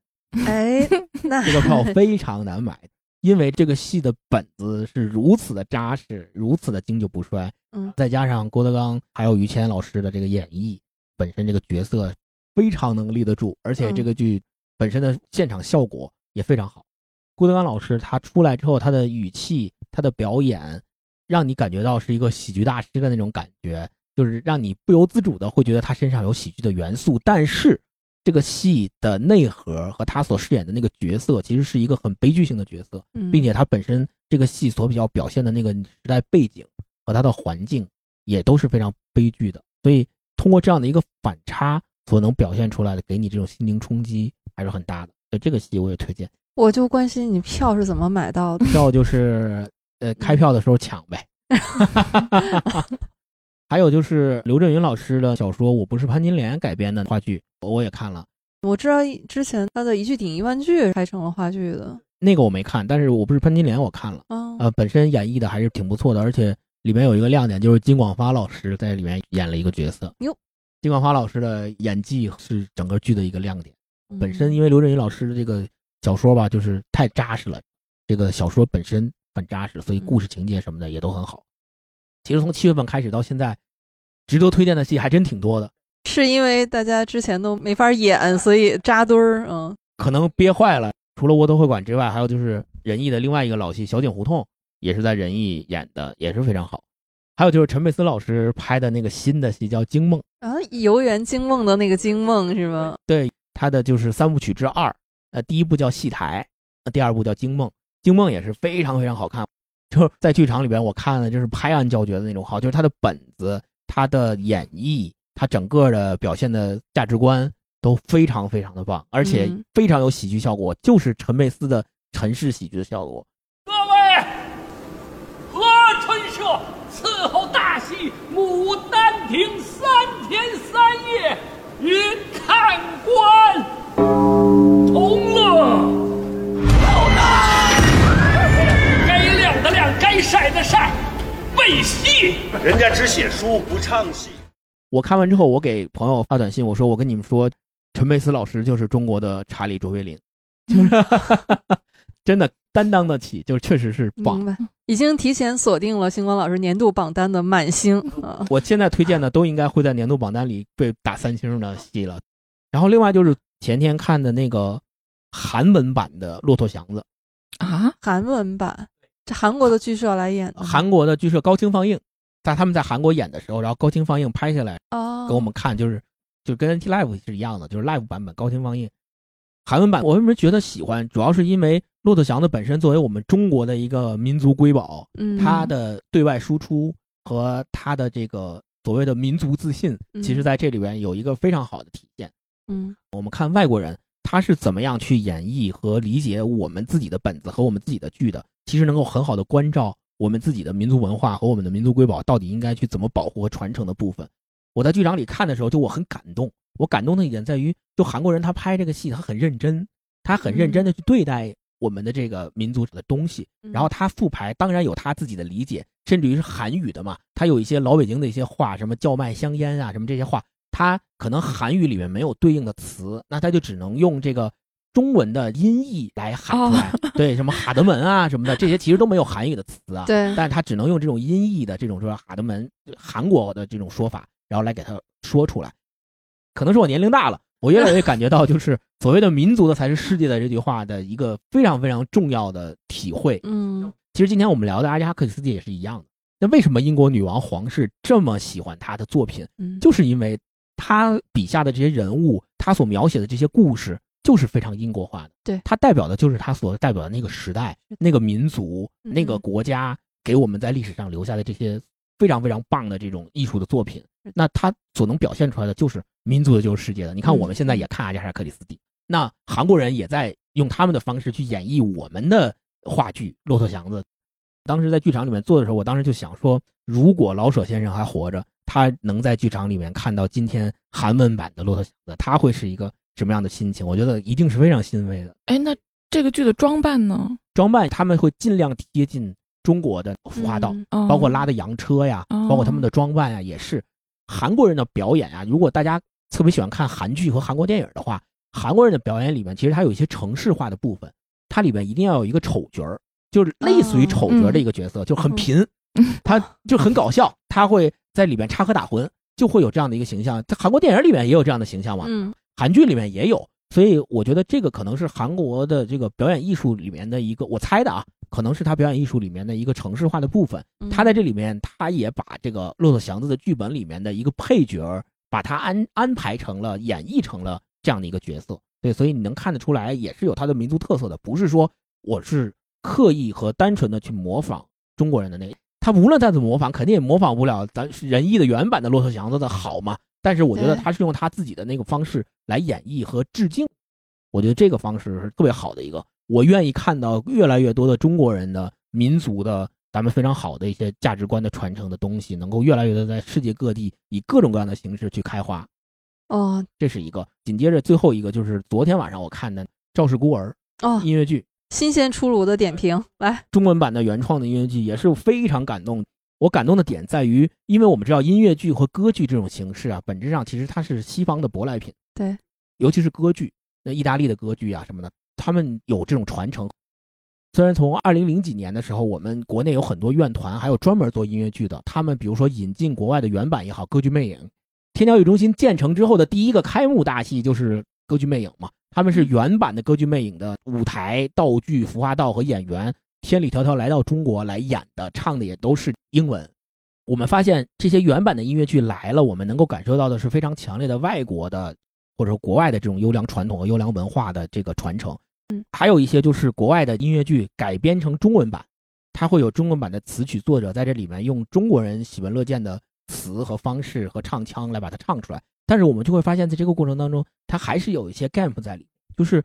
哎，那这个票 非常难买，因为这个戏的本子是如此的扎实，如此的经久不衰。嗯再加上郭德纲还有于谦老师的这个演绎，本身这个角色非常能立得住，而且这个剧本身的现场效果也非常好。郭德纲老师他出来之后，他的语气、他的表演，让你感觉到是一个喜剧大师的那种感觉，就是让你不由自主的会觉得他身上有喜剧的元素。但是这个戏的内核和他所饰演的那个角色，其实是一个很悲剧性的角色。嗯并且他本身这个戏所比较表现的那个时代背景和他的环境也都是非常悲剧的，所以通过这样的一个反差所能表现出来的，给你这种心灵冲击还是很大的。所以这个戏我也推荐，我就关心你票是怎么买到的。票就是呃开票的时候抢呗。还有就是刘震云老师的小说《我不是潘金莲》改编的话剧，我也看了，我知道之前他的一句顶一万句拍成了话剧的。那个我没看，但是我不是潘金莲我看了。啊，呃，本身演绎的还是挺不错的，而且里面有一个亮点，就是金广发老师在里面演了一个角色。哟，金广发老师的演技是整个剧的一个亮点。本身因为为刘震云老师的这个小说吧，就是太扎实了，这个小说本身很扎实，所以故事情节什么的也都很好。其实从七月份开始到现在，值得推荐的戏还真挺多的，是因为大家之前都没法演，所以扎堆儿。嗯可能憋坏了。除了窝头会馆之外，还有就是仁义的另外一个老戏《小井胡同》，也是在仁义演的，也是非常好。还有就是陈佩斯老师拍的那个新的戏叫《惊梦》，啊，游园惊梦的那个惊梦是吗？对，他的就是三部曲之二，呃，第一部叫《戏台》，呃，第二部叫《惊梦》，《惊梦》也是非常非常好看，就是在剧场里边我看了就是拍案叫绝的那种好，就是他的本子、他的演绎、他整个的表现的价值观都非常非常的棒，而且嗯非常有喜剧效果，就是陈佩斯的陈氏喜剧的效果。各位，和春社伺候大戏《牡丹亭》三天三夜，云看官背戏。人家只写书不唱戏。我看完之后，我给朋友发短信，我说我跟你们说，陈佩斯老师就是中国的查理卓别林，就 是真的担当得起，就确实是棒明。白，已经提前锁定了星光老师年度榜单的满星啊。我现在推荐的都应该会在年度榜单里被打三星的戏了。然后另外就是前天看的那个韩文版的《骆驼祥子啊，韩文版，这韩国的剧社来演》，的，韩国的剧社高清放映，在他们在韩国演的时候，然后高清放映拍下来哦，给我们看，就是就跟 NT Live 是一样的，就是 Live 版本高清放映。韩文版我为什么觉得喜欢，主要是因为骆驼祥子本身作为我们中国的一个民族瑰宝，嗯，他的对外输出和他的这个所谓的民族自信，嗯。其实在这里边有一个非常好的体现。嗯。我们看外国人他是怎么样去演绎和理解我们自己的本子和我们自己的剧的，其实能够很好的关照我们自己的民族文化和我们的民族瑰宝到底应该去怎么保护和传承的部分。我在剧场里看的时候，就我很感动。我感动的一点在于，就韩国人他拍这个戏，他很认真，他很认真的去对待我们的这个民族的东西。嗯然后他复排，当然有他自己的理解，甚至于是韩语的嘛，他有一些老北京的一些话，什么叫卖香烟啊，什么这些话，他可能韩语里面没有对应的词，那他就只能用这个中文的音译来喊出来。对，什么哈德门啊 什么的，这些其实都没有韩语的词啊。对，但是他只能用这种音译的这种说哈德门韩国的这种说法，然后来给他说出来。可能是我年龄大了，我越来越感觉到，就是所谓的民族的才是世界的这句话的一个非常非常重要的体会。嗯其实今天我们聊的阿加克里斯蒂也是一样的。那为什么英国女王皇室这么喜欢他的作品？嗯，就是因为他笔下的这些人物，他所描写的这些故事，就是非常英国化的。对它代表的就是它所代表的那个时代、那个民族、嗯那个国家给我们在历史上留下的这些非常非常棒的这种艺术的作品。那它所能表现出来的就是民族的，就是世界的。你看，嗯我们现在也看阿加莎·克里斯蒂，那韩国人也在用他们的方式去演绎我们的话剧《骆驼祥子》。当时在剧场里面做的时候，我当时就想说，如果老舍先生还活着，他能在剧场里面看到今天韩文版的《骆驼祥子》，他会是一个什么样的心情？我觉得一定是非常欣慰的。哎，那这个剧的装扮呢？装扮他们会尽量贴近中国的服化道，嗯哦包括拉的洋车呀，哦包括他们的装扮呀，也是韩国人的表演啊。如果大家特别喜欢看韩剧和韩国电影的话，韩国人的表演里面其实它有一些城市化的部分，它里面一定要有一个丑角儿，就是类似于丑角的一个角色，就很贫，嗯他就很搞笑，他会在里面插科打诨，就会有这样的一个形象。在韩国电影里面也有这样的形象嘛，嗯韩剧里面也有，所以我觉得这个可能是韩国的这个表演艺术里面的一个，我猜的啊，可能是他表演艺术里面的一个城市化的部分。嗯，他在这里面，他也把这个骆驼祥子的剧本里面的一个配角儿，把他安安排成了演绎成了这样的一个角色。对，所以你能看得出来，也是有他的民族特色的，不是说我是刻意和单纯的去模仿中国人的那个。他无论再怎么模仿，肯定也模仿不了咱仁义的原版的骆驼祥子的好嘛。但是我觉得他是用他自己的那个方式来演绎和致敬，我觉得这个方式是特别好的一个。我愿意看到越来越多的中国人的民族的咱们非常好的一些价值观的传承的东西，能够越来越多在世界各地以各种各样的形式去开花。哦这是一个。紧接着最后一个就是昨天晚上我看的《赵氏孤儿哦》，音乐剧，新鲜出炉的点评，来，中文版的原创的音乐剧也是非常感动。我感动的点在于，因为我们知道音乐剧和歌剧这种形式啊，本质上其实它是西方的舶来品。对，尤其是歌剧，那意大利的歌剧啊什么的，他们有这种传承。虽然从二零零几年的时候，我们国内有很多院团，还有专门做音乐剧的，他们比如说引进国外的原版也好，《歌剧魅影》，天桥艺术中心建成之后的第一个开幕大戏就是《歌剧魅影》嘛，他们是原版的《歌剧魅影》的舞台、道具、服化道和演员千里迢迢来到中国来演的，唱的也都是英文。我们发现这些原版的音乐剧来了，我们能够感受到的是非常强烈的外国的或者说国外的这种优良传统和优良文化的这个传承。嗯，还有一些就是国外的音乐剧改编成中文版，它会有中文版的词曲作者在这里面用中国人喜闻乐见的词和方式和唱腔来把它唱出来。但是我们就会发现，在这个过程当中，它还是有一些 gap 在里面，就是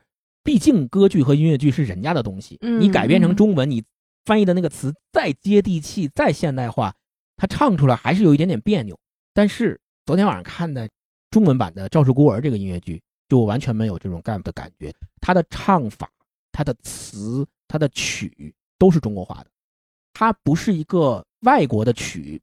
毕竟歌剧和音乐剧是人家的东西，嗯你改编成嗯中文，你翻译的那个词再接地气、再现代化，它唱出来还是有一点点别扭。但是昨天晚上看的中文版的《赵氏孤儿》这个音乐剧，就完全没有这种 gap 的感觉。它的唱法、它的词、它的曲都是中国化的，它不是一个外国的曲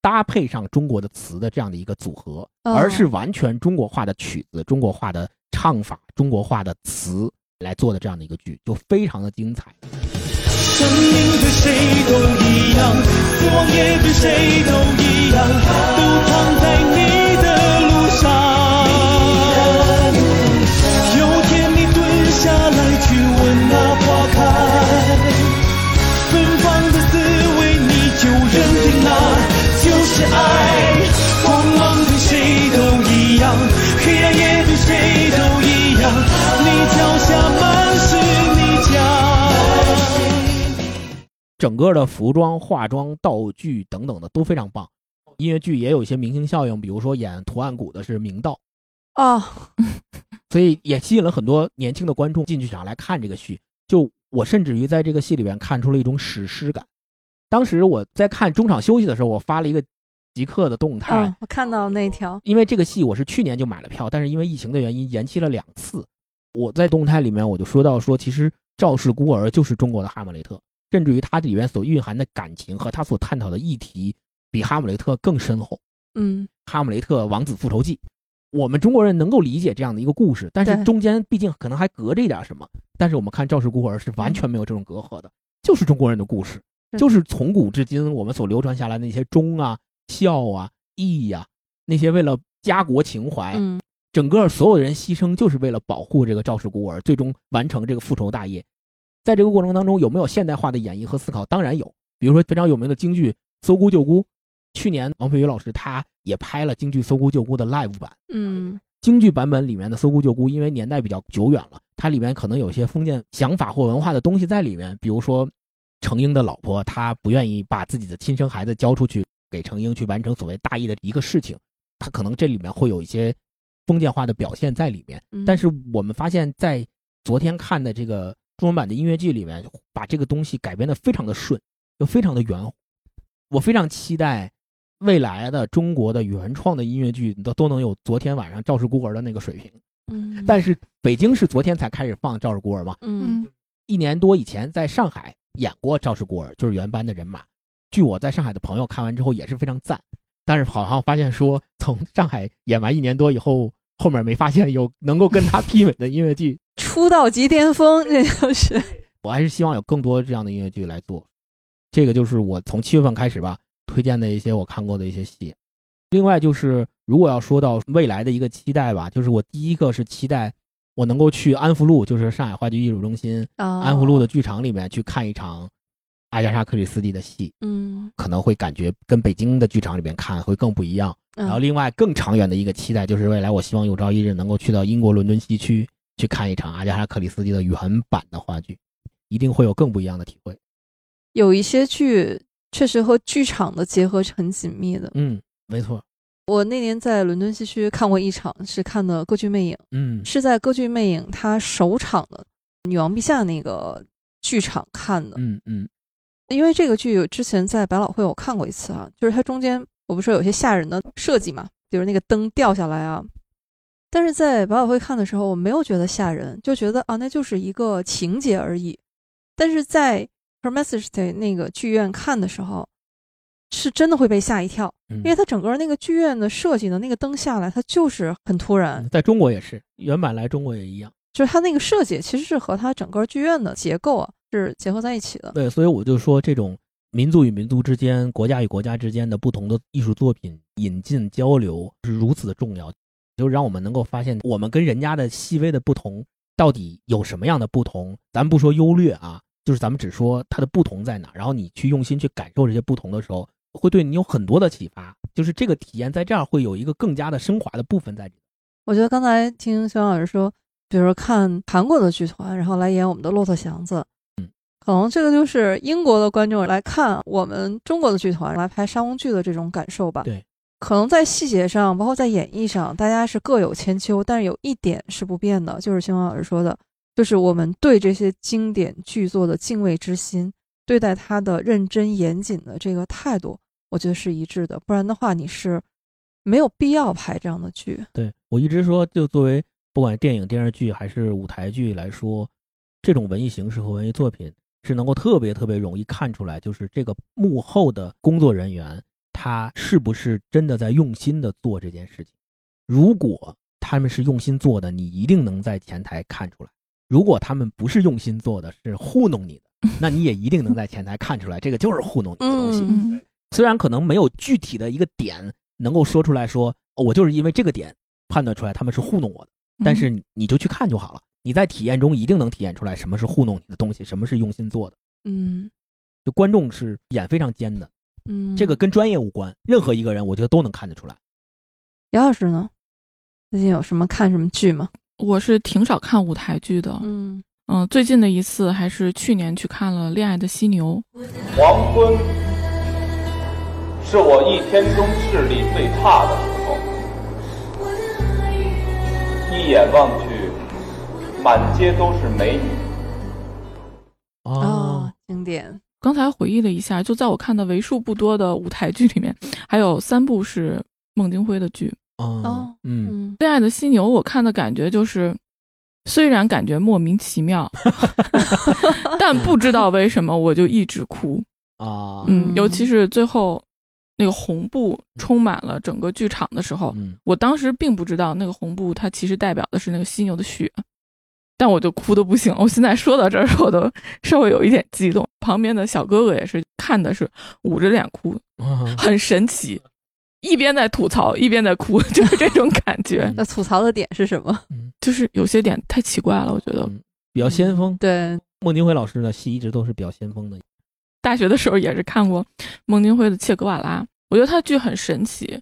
搭配上中国的词的这样的一个组合，哦而是完全中国化的曲子、中国化的唱法、中国化的词来做的这样的一个剧，就非常的精彩。生命对谁都一样，死亡也对谁都一样，都藏在你整个的服装、化妆、道具等等的都非常棒。音乐剧也有一些明星效应，比如说演图案谷的是明道，哦，所以也吸引了很多年轻的观众进剧场来看这个戏。就我甚至于在这个戏里边看出了一种史诗感。当时我在看中场休息的时候，我发了一个即刻的动态，嗯，我看到那条，因为这个戏我是去年就买了票，但是因为疫情的原因延期了两次。我在动态里面我就说到说，其实赵氏孤儿就是中国的哈姆雷特，甚至于它里面所蕴含的感情和它所探讨的议题比哈姆雷特更深厚。嗯哈姆雷特王子复仇记，我们中国人能够理解这样的一个故事，但是中间毕竟可能还隔着一点什么。但是我们看赵氏孤儿是完全没有这种隔阂的，就是中国人的故事，就是从古至今我们所流传下来的那些忠啊、孝啊、义呀、那些为了家国情怀，嗯整个所有人牺牲就是为了保护这个赵氏孤儿，最终完成这个复仇大业。在这个过程当中，有没有现代化的演绎和思考？当然有，比如说非常有名的京剧《搜孤救孤》，去年王佩瑜老师他也拍了京剧《搜孤救孤》的 live 版。嗯京剧版本里面的《搜孤救孤》，因为年代比较久远了，它里面可能有一些封建想法或文化的东西在里面。比如说，程英的老婆她不愿意把自己的亲生孩子交出去给程英去完成所谓大义的一个事情，她可能这里面会有一些封建化的表现在里面。嗯但是我们发现，在昨天看的这个中文版的音乐剧里面，把这个东西改编的非常的顺，又非常的圆。我非常期待未来的中国的原创的音乐剧都都能有昨天晚上《赵氏孤儿》的那个水平。嗯，但是北京是昨天才开始放《赵氏孤儿》嘛，嗯嗯一年多以前在上海演过《赵氏孤儿》，就是原班的人马。据我在上海的朋友看完之后也是非常赞，但是好像发现说从上海演完一年多以后，后面没发现有能够跟他媲美的音乐剧。出道即巅峰，这就是我还是希望有更多这样的音乐剧来做。这个就是我从七月份开始吧推荐的一些我看过的一些戏。另外就是如果要说到未来的一个期待吧，就是我第一个是期待我能够去安福路，就是上海话剧艺术中心啊安福路的剧场里面去看一场阿加莎·克里斯蒂的戏，嗯，可能会感觉跟北京的剧场里面看会更不一样。嗯然后另外更长远的一个期待就是未来我希望有朝一日能够去到英国伦敦西区去看一场阿加莎·克里斯蒂的原版的话剧，一定会有更不一样的体会。有一些剧确实和剧场的结合是很紧密的。嗯，没错。我那年在伦敦西区看过一场，是看的《歌剧魅影》，嗯是在《歌剧魅影》它首场的女王陛下那个剧场看的。嗯嗯因为这个剧之前在百老汇我看过一次啊，就是它中间我不是说有些吓人的设计嘛，比如那个灯掉下来啊。但是在百老汇看的时候，我没有觉得吓人，就觉得啊，那就是一个情节而已。但是在 Her Majesty 那个剧院看的时候，是真的会被吓一跳，嗯，因为它整个那个剧院的设计的那个灯下来，它就是很突然，在中国也是，原版来中国也一样。就是它那个设计其实是和它整个剧院的结构啊是结合在一起的。对，所以我就说，这种民族与民族之间、国家与国家之间的不同的艺术作品引进交流是如此的重要，就让我们能够发现我们跟人家的细微的不同到底有什么样的不同。咱不说优劣啊，就是咱们只说它的不同在哪，然后你去用心去感受这些不同的时候，会对你有很多的启发。就是这个体验在这儿会有一个更加的升华的部分在里面。我觉得刚才听肖老师说，比如说看韩国的剧团，然后来演我们的《骆驼祥子》，嗯，可能这个就是英国的观众来看我们中国的剧团来拍沙翁剧的这种感受吧。对，可能在细节上，包括在演绎上，大家是各有千秋，但是有一点是不变的，就是星光老师说的，就是我们对这些经典剧作的敬畏之心，对待它的认真严谨的这个态度，我觉得是一致的。不然的话，你是没有必要拍这样的剧。对我一直说，就作为不管电影、电视剧还是舞台剧来说，这种文艺形式和文艺作品是能够特别特别容易看出来，就是这个幕后的工作人员他是不是真的在用心的做这件事情。如果他们是用心做的，你一定能在前台看出来；如果他们不是用心做的，是糊弄你的，那你也一定能在前台看出来，这个就是糊弄你的东西。虽然可能没有具体的一个点能够说出来说，哦我就是因为这个点判断出来他们是糊弄我的，但是你你就去看就好了。你在体验中一定能体验出来什么是糊弄你的东西，什么是用心做的。嗯就观众是眼非常尖的，嗯，这个跟专业无关，任何一个人我觉得都能看得出来。姚老师呢？最近有什么看什么剧吗？我是挺少看舞台剧的，嗯嗯，最近的一次还是去年去看了《恋爱的犀牛》。黄昏是我一天中视力最差的时候，一眼望去，满街都是美女。哦哦，经典。刚才回忆了一下，就在我看的为数不多的舞台剧里面，还有三部是孟京辉的剧。哦哦，嗯，嗯《恋爱的犀牛》，我看的感觉就是，虽然感觉莫名其妙，但不知道为什么我就一直哭。啊，嗯，尤其是最后那个红布充满了整个剧场的时候，嗯。我当时并不知道那个红布它其实代表的是那个犀牛的血，但我就哭的不行。我现在说到这儿，我都稍微有一点激动。旁边的小哥哥也是看的是捂着脸哭，啊很神奇，一边在吐槽一边在哭，就是这种感觉，那吐槽的点是什么？就是有些点太奇怪了，我觉得。嗯比较先锋。对，孟京辉老师的戏一直都是比较先锋的。大学的时候也是看过孟京辉的《切格瓦拉》，我觉得他的剧很神奇，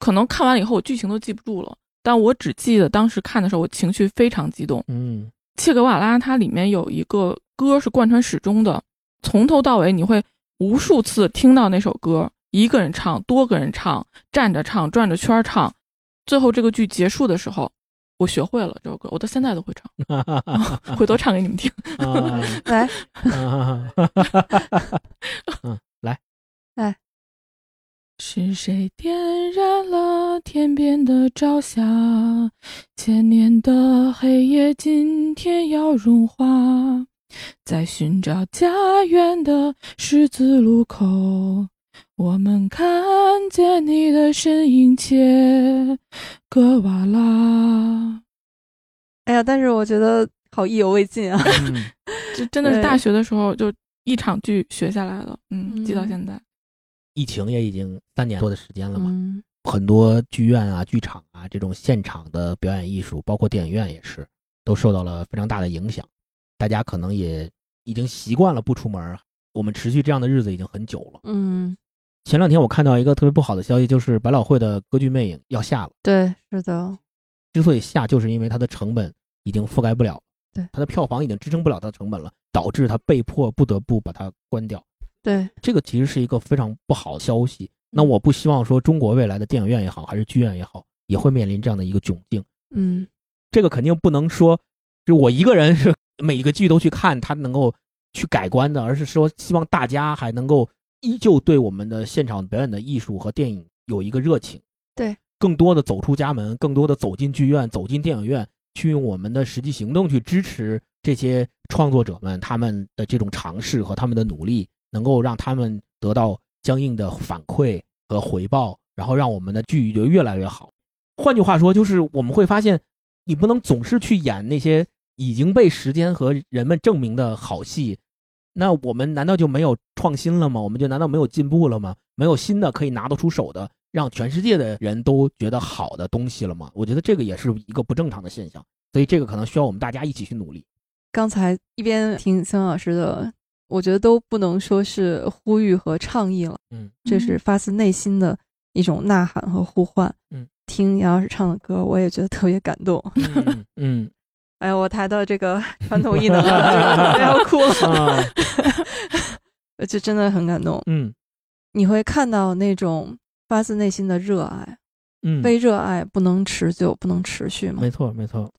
可能看完了以后我剧情都记不住了，但我只记得当时看的时候我情绪非常激动。嗯。切格瓦拉它里面有一个歌是贯穿始终的，从头到尾你会无数次听到那首歌，一个人唱，多个人唱，站着唱，转着圈儿唱，最后这个剧结束的时候，我学会了这首歌，我到现在都会唱，回头唱给你们听。来。来，来，是谁点燃了天边的朝霞？千年的黑夜今天要融化，在寻找家园的十字路口，我们看见你的身影，切格瓦拉。哎呀，但是我觉得好意犹未尽啊。嗯这 真的是大学的时候就一场剧学下来了，嗯，记到嗯现在。疫情也已经三年多的时间了嘛，嗯很多剧院啊、剧场啊这种现场的表演艺术，包括电影院也是，都受到了非常大的影响。大家可能也已经习惯了不出门，我们持续这样的日子已经很久了。嗯，前两天我看到一个特别不好的消息，就是百老汇的歌剧《魅影》要下了。对，是的，之所以下，就是因为它的成本已经覆盖不了，对它的票房已经支撑不了它的成本了，导致它被迫不得不把它关掉。对，这个其实是一个非常不好的消息。那我不希望说中国未来的电影院也好，还是剧院也好，也会面临这样的一个窘境。嗯这个肯定不能说，就我一个人是每一个剧都去看，他能够去改观的，而是说希望大家还能够依旧对我们的现场表演的艺术和电影有一个热情。对，更多的走出家门，更多的走进剧院、走进电影院，去用我们的实际行动去支持这些创作者们他们的这种尝试和他们的努力，能够让他们得到相应的反馈和回报，然后让我们的剧就越来越好。换句话说，就是我们会发现，你不能总是去演那些已经被时间和人们证明的好戏，那我们难道就没有创新了吗？我们就难道没有进步了吗？没有新的可以拿得出手的，让全世界的人都觉得好的东西了吗？我觉得这个也是一个不正常的现象，所以这个可能需要我们大家一起去努力。刚才一边听孙老师的，我觉得都不能说是呼吁和倡议了，嗯，这是发自内心的一种呐喊和呼唤。嗯，听杨老师唱的歌，我也觉得特别感动。嗯嗯 哎呀，我抬到这个传统艺能了，我要哭了，啊这真的很感动。嗯你会看到那种发自内心的热爱，嗯，非热爱不能持久，不能持续嘛。没错没错，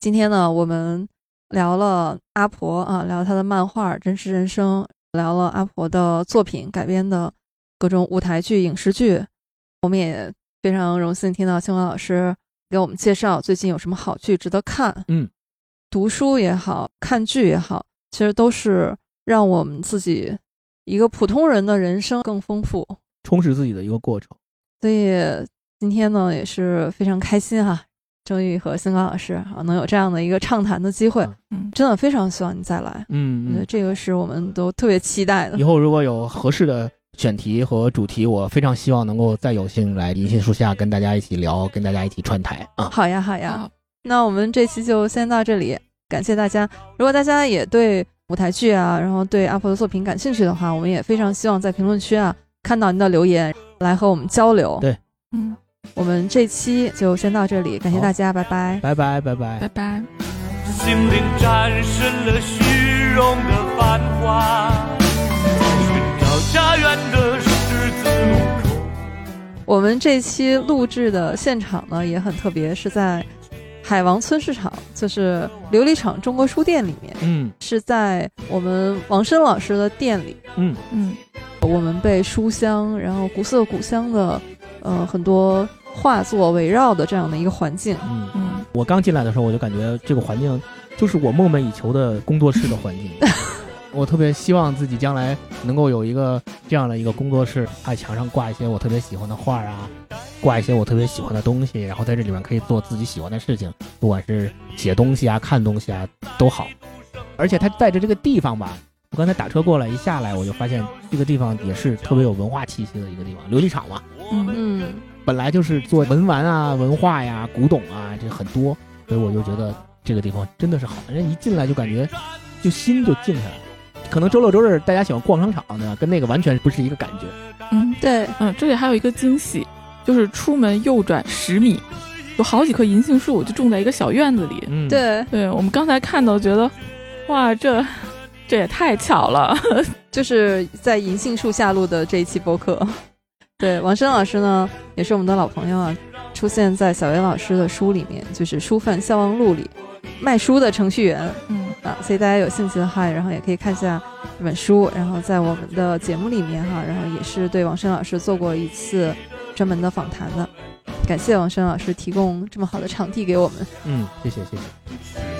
今天呢，我们聊了阿婆啊，聊她的漫画《真实人生》，聊了阿婆的作品改编的各种舞台剧、影视剧。我们也非常荣幸听到清华老师给我们介绍最近有什么好剧值得看。嗯，读书也好看剧也好，其实都是让我们自己一个普通人的人生更丰富。充实自己的一个过程。所以今天呢也是非常开心哈、终于和新高老师啊能有这样的一个畅谈的机会，嗯真的非常希望你再来。嗯嗯我觉得，这个是我们都特别期待的以。后如果有合适的选题和主题，我非常希望能够再有幸来银杏树下跟大家一起聊，跟大家一起串台啊。好呀，好呀。好那我们这期就先到这里，感谢大家。如果大家也对舞台剧啊，然后对阿婆的作品感兴趣的话，我们也非常希望在评论区啊看到您的留言，来和我们交流。对嗯，我们这期就先到这里，感谢大家，拜拜。拜拜拜拜拜拜。心灵战胜了虚荣的繁华，寻找家园的十字路口。我们这期录制的现场呢也很特别，是在海王村市场，就是琉璃厂中国书店里面，嗯是在我们王申老师的店里。嗯嗯，我们被书香，然后古色古香的，呃，很多画作围绕的这样的一个环境。嗯嗯，我刚进来的时候，我就感觉这个环境就是我梦寐以求的工作室的环境。我特别希望自己将来能够有一个这样的一个工作室，在墙上挂一些我特别喜欢的画啊，挂一些我特别喜欢的东西，然后在这里面可以做自己喜欢的事情，不管是写东西啊、看东西啊都好。而且它带着这个地方吧，我刚才打车过来一下来，我就发现这个地方也是特别有文化气息的一个地方，琉璃厂嘛。嗯嗯，本来就是做文玩啊、文化呀、古董啊，这很多，所以我就觉得这个地方真的是好。人一进来就感觉，就心就静下来了。可能周六周日大家喜欢逛商场的，跟那个完全不是一个感觉。嗯对，嗯，这里还有一个惊喜，就是出门右转十米，有好几棵银杏树就种在一个小院子里。嗯，，对，对我们刚才看到，觉得哇，这这也太巧了。就是在银杏树下录的这一期播客。对，王申老师呢，也是我们的老朋友啊，出现在小袁老师的书里面，就是《书贩笑忘录》里卖书的程序员嗯啊，所以大家有兴趣的话，然后也可以看一下这本书。然后在我们的节目里面哈，然后也是对王申老师做过一次专门的访谈的。感谢王申老师提供这么好的场地给我们。嗯，谢谢谢谢。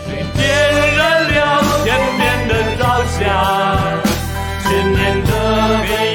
天边的朝霞千年的一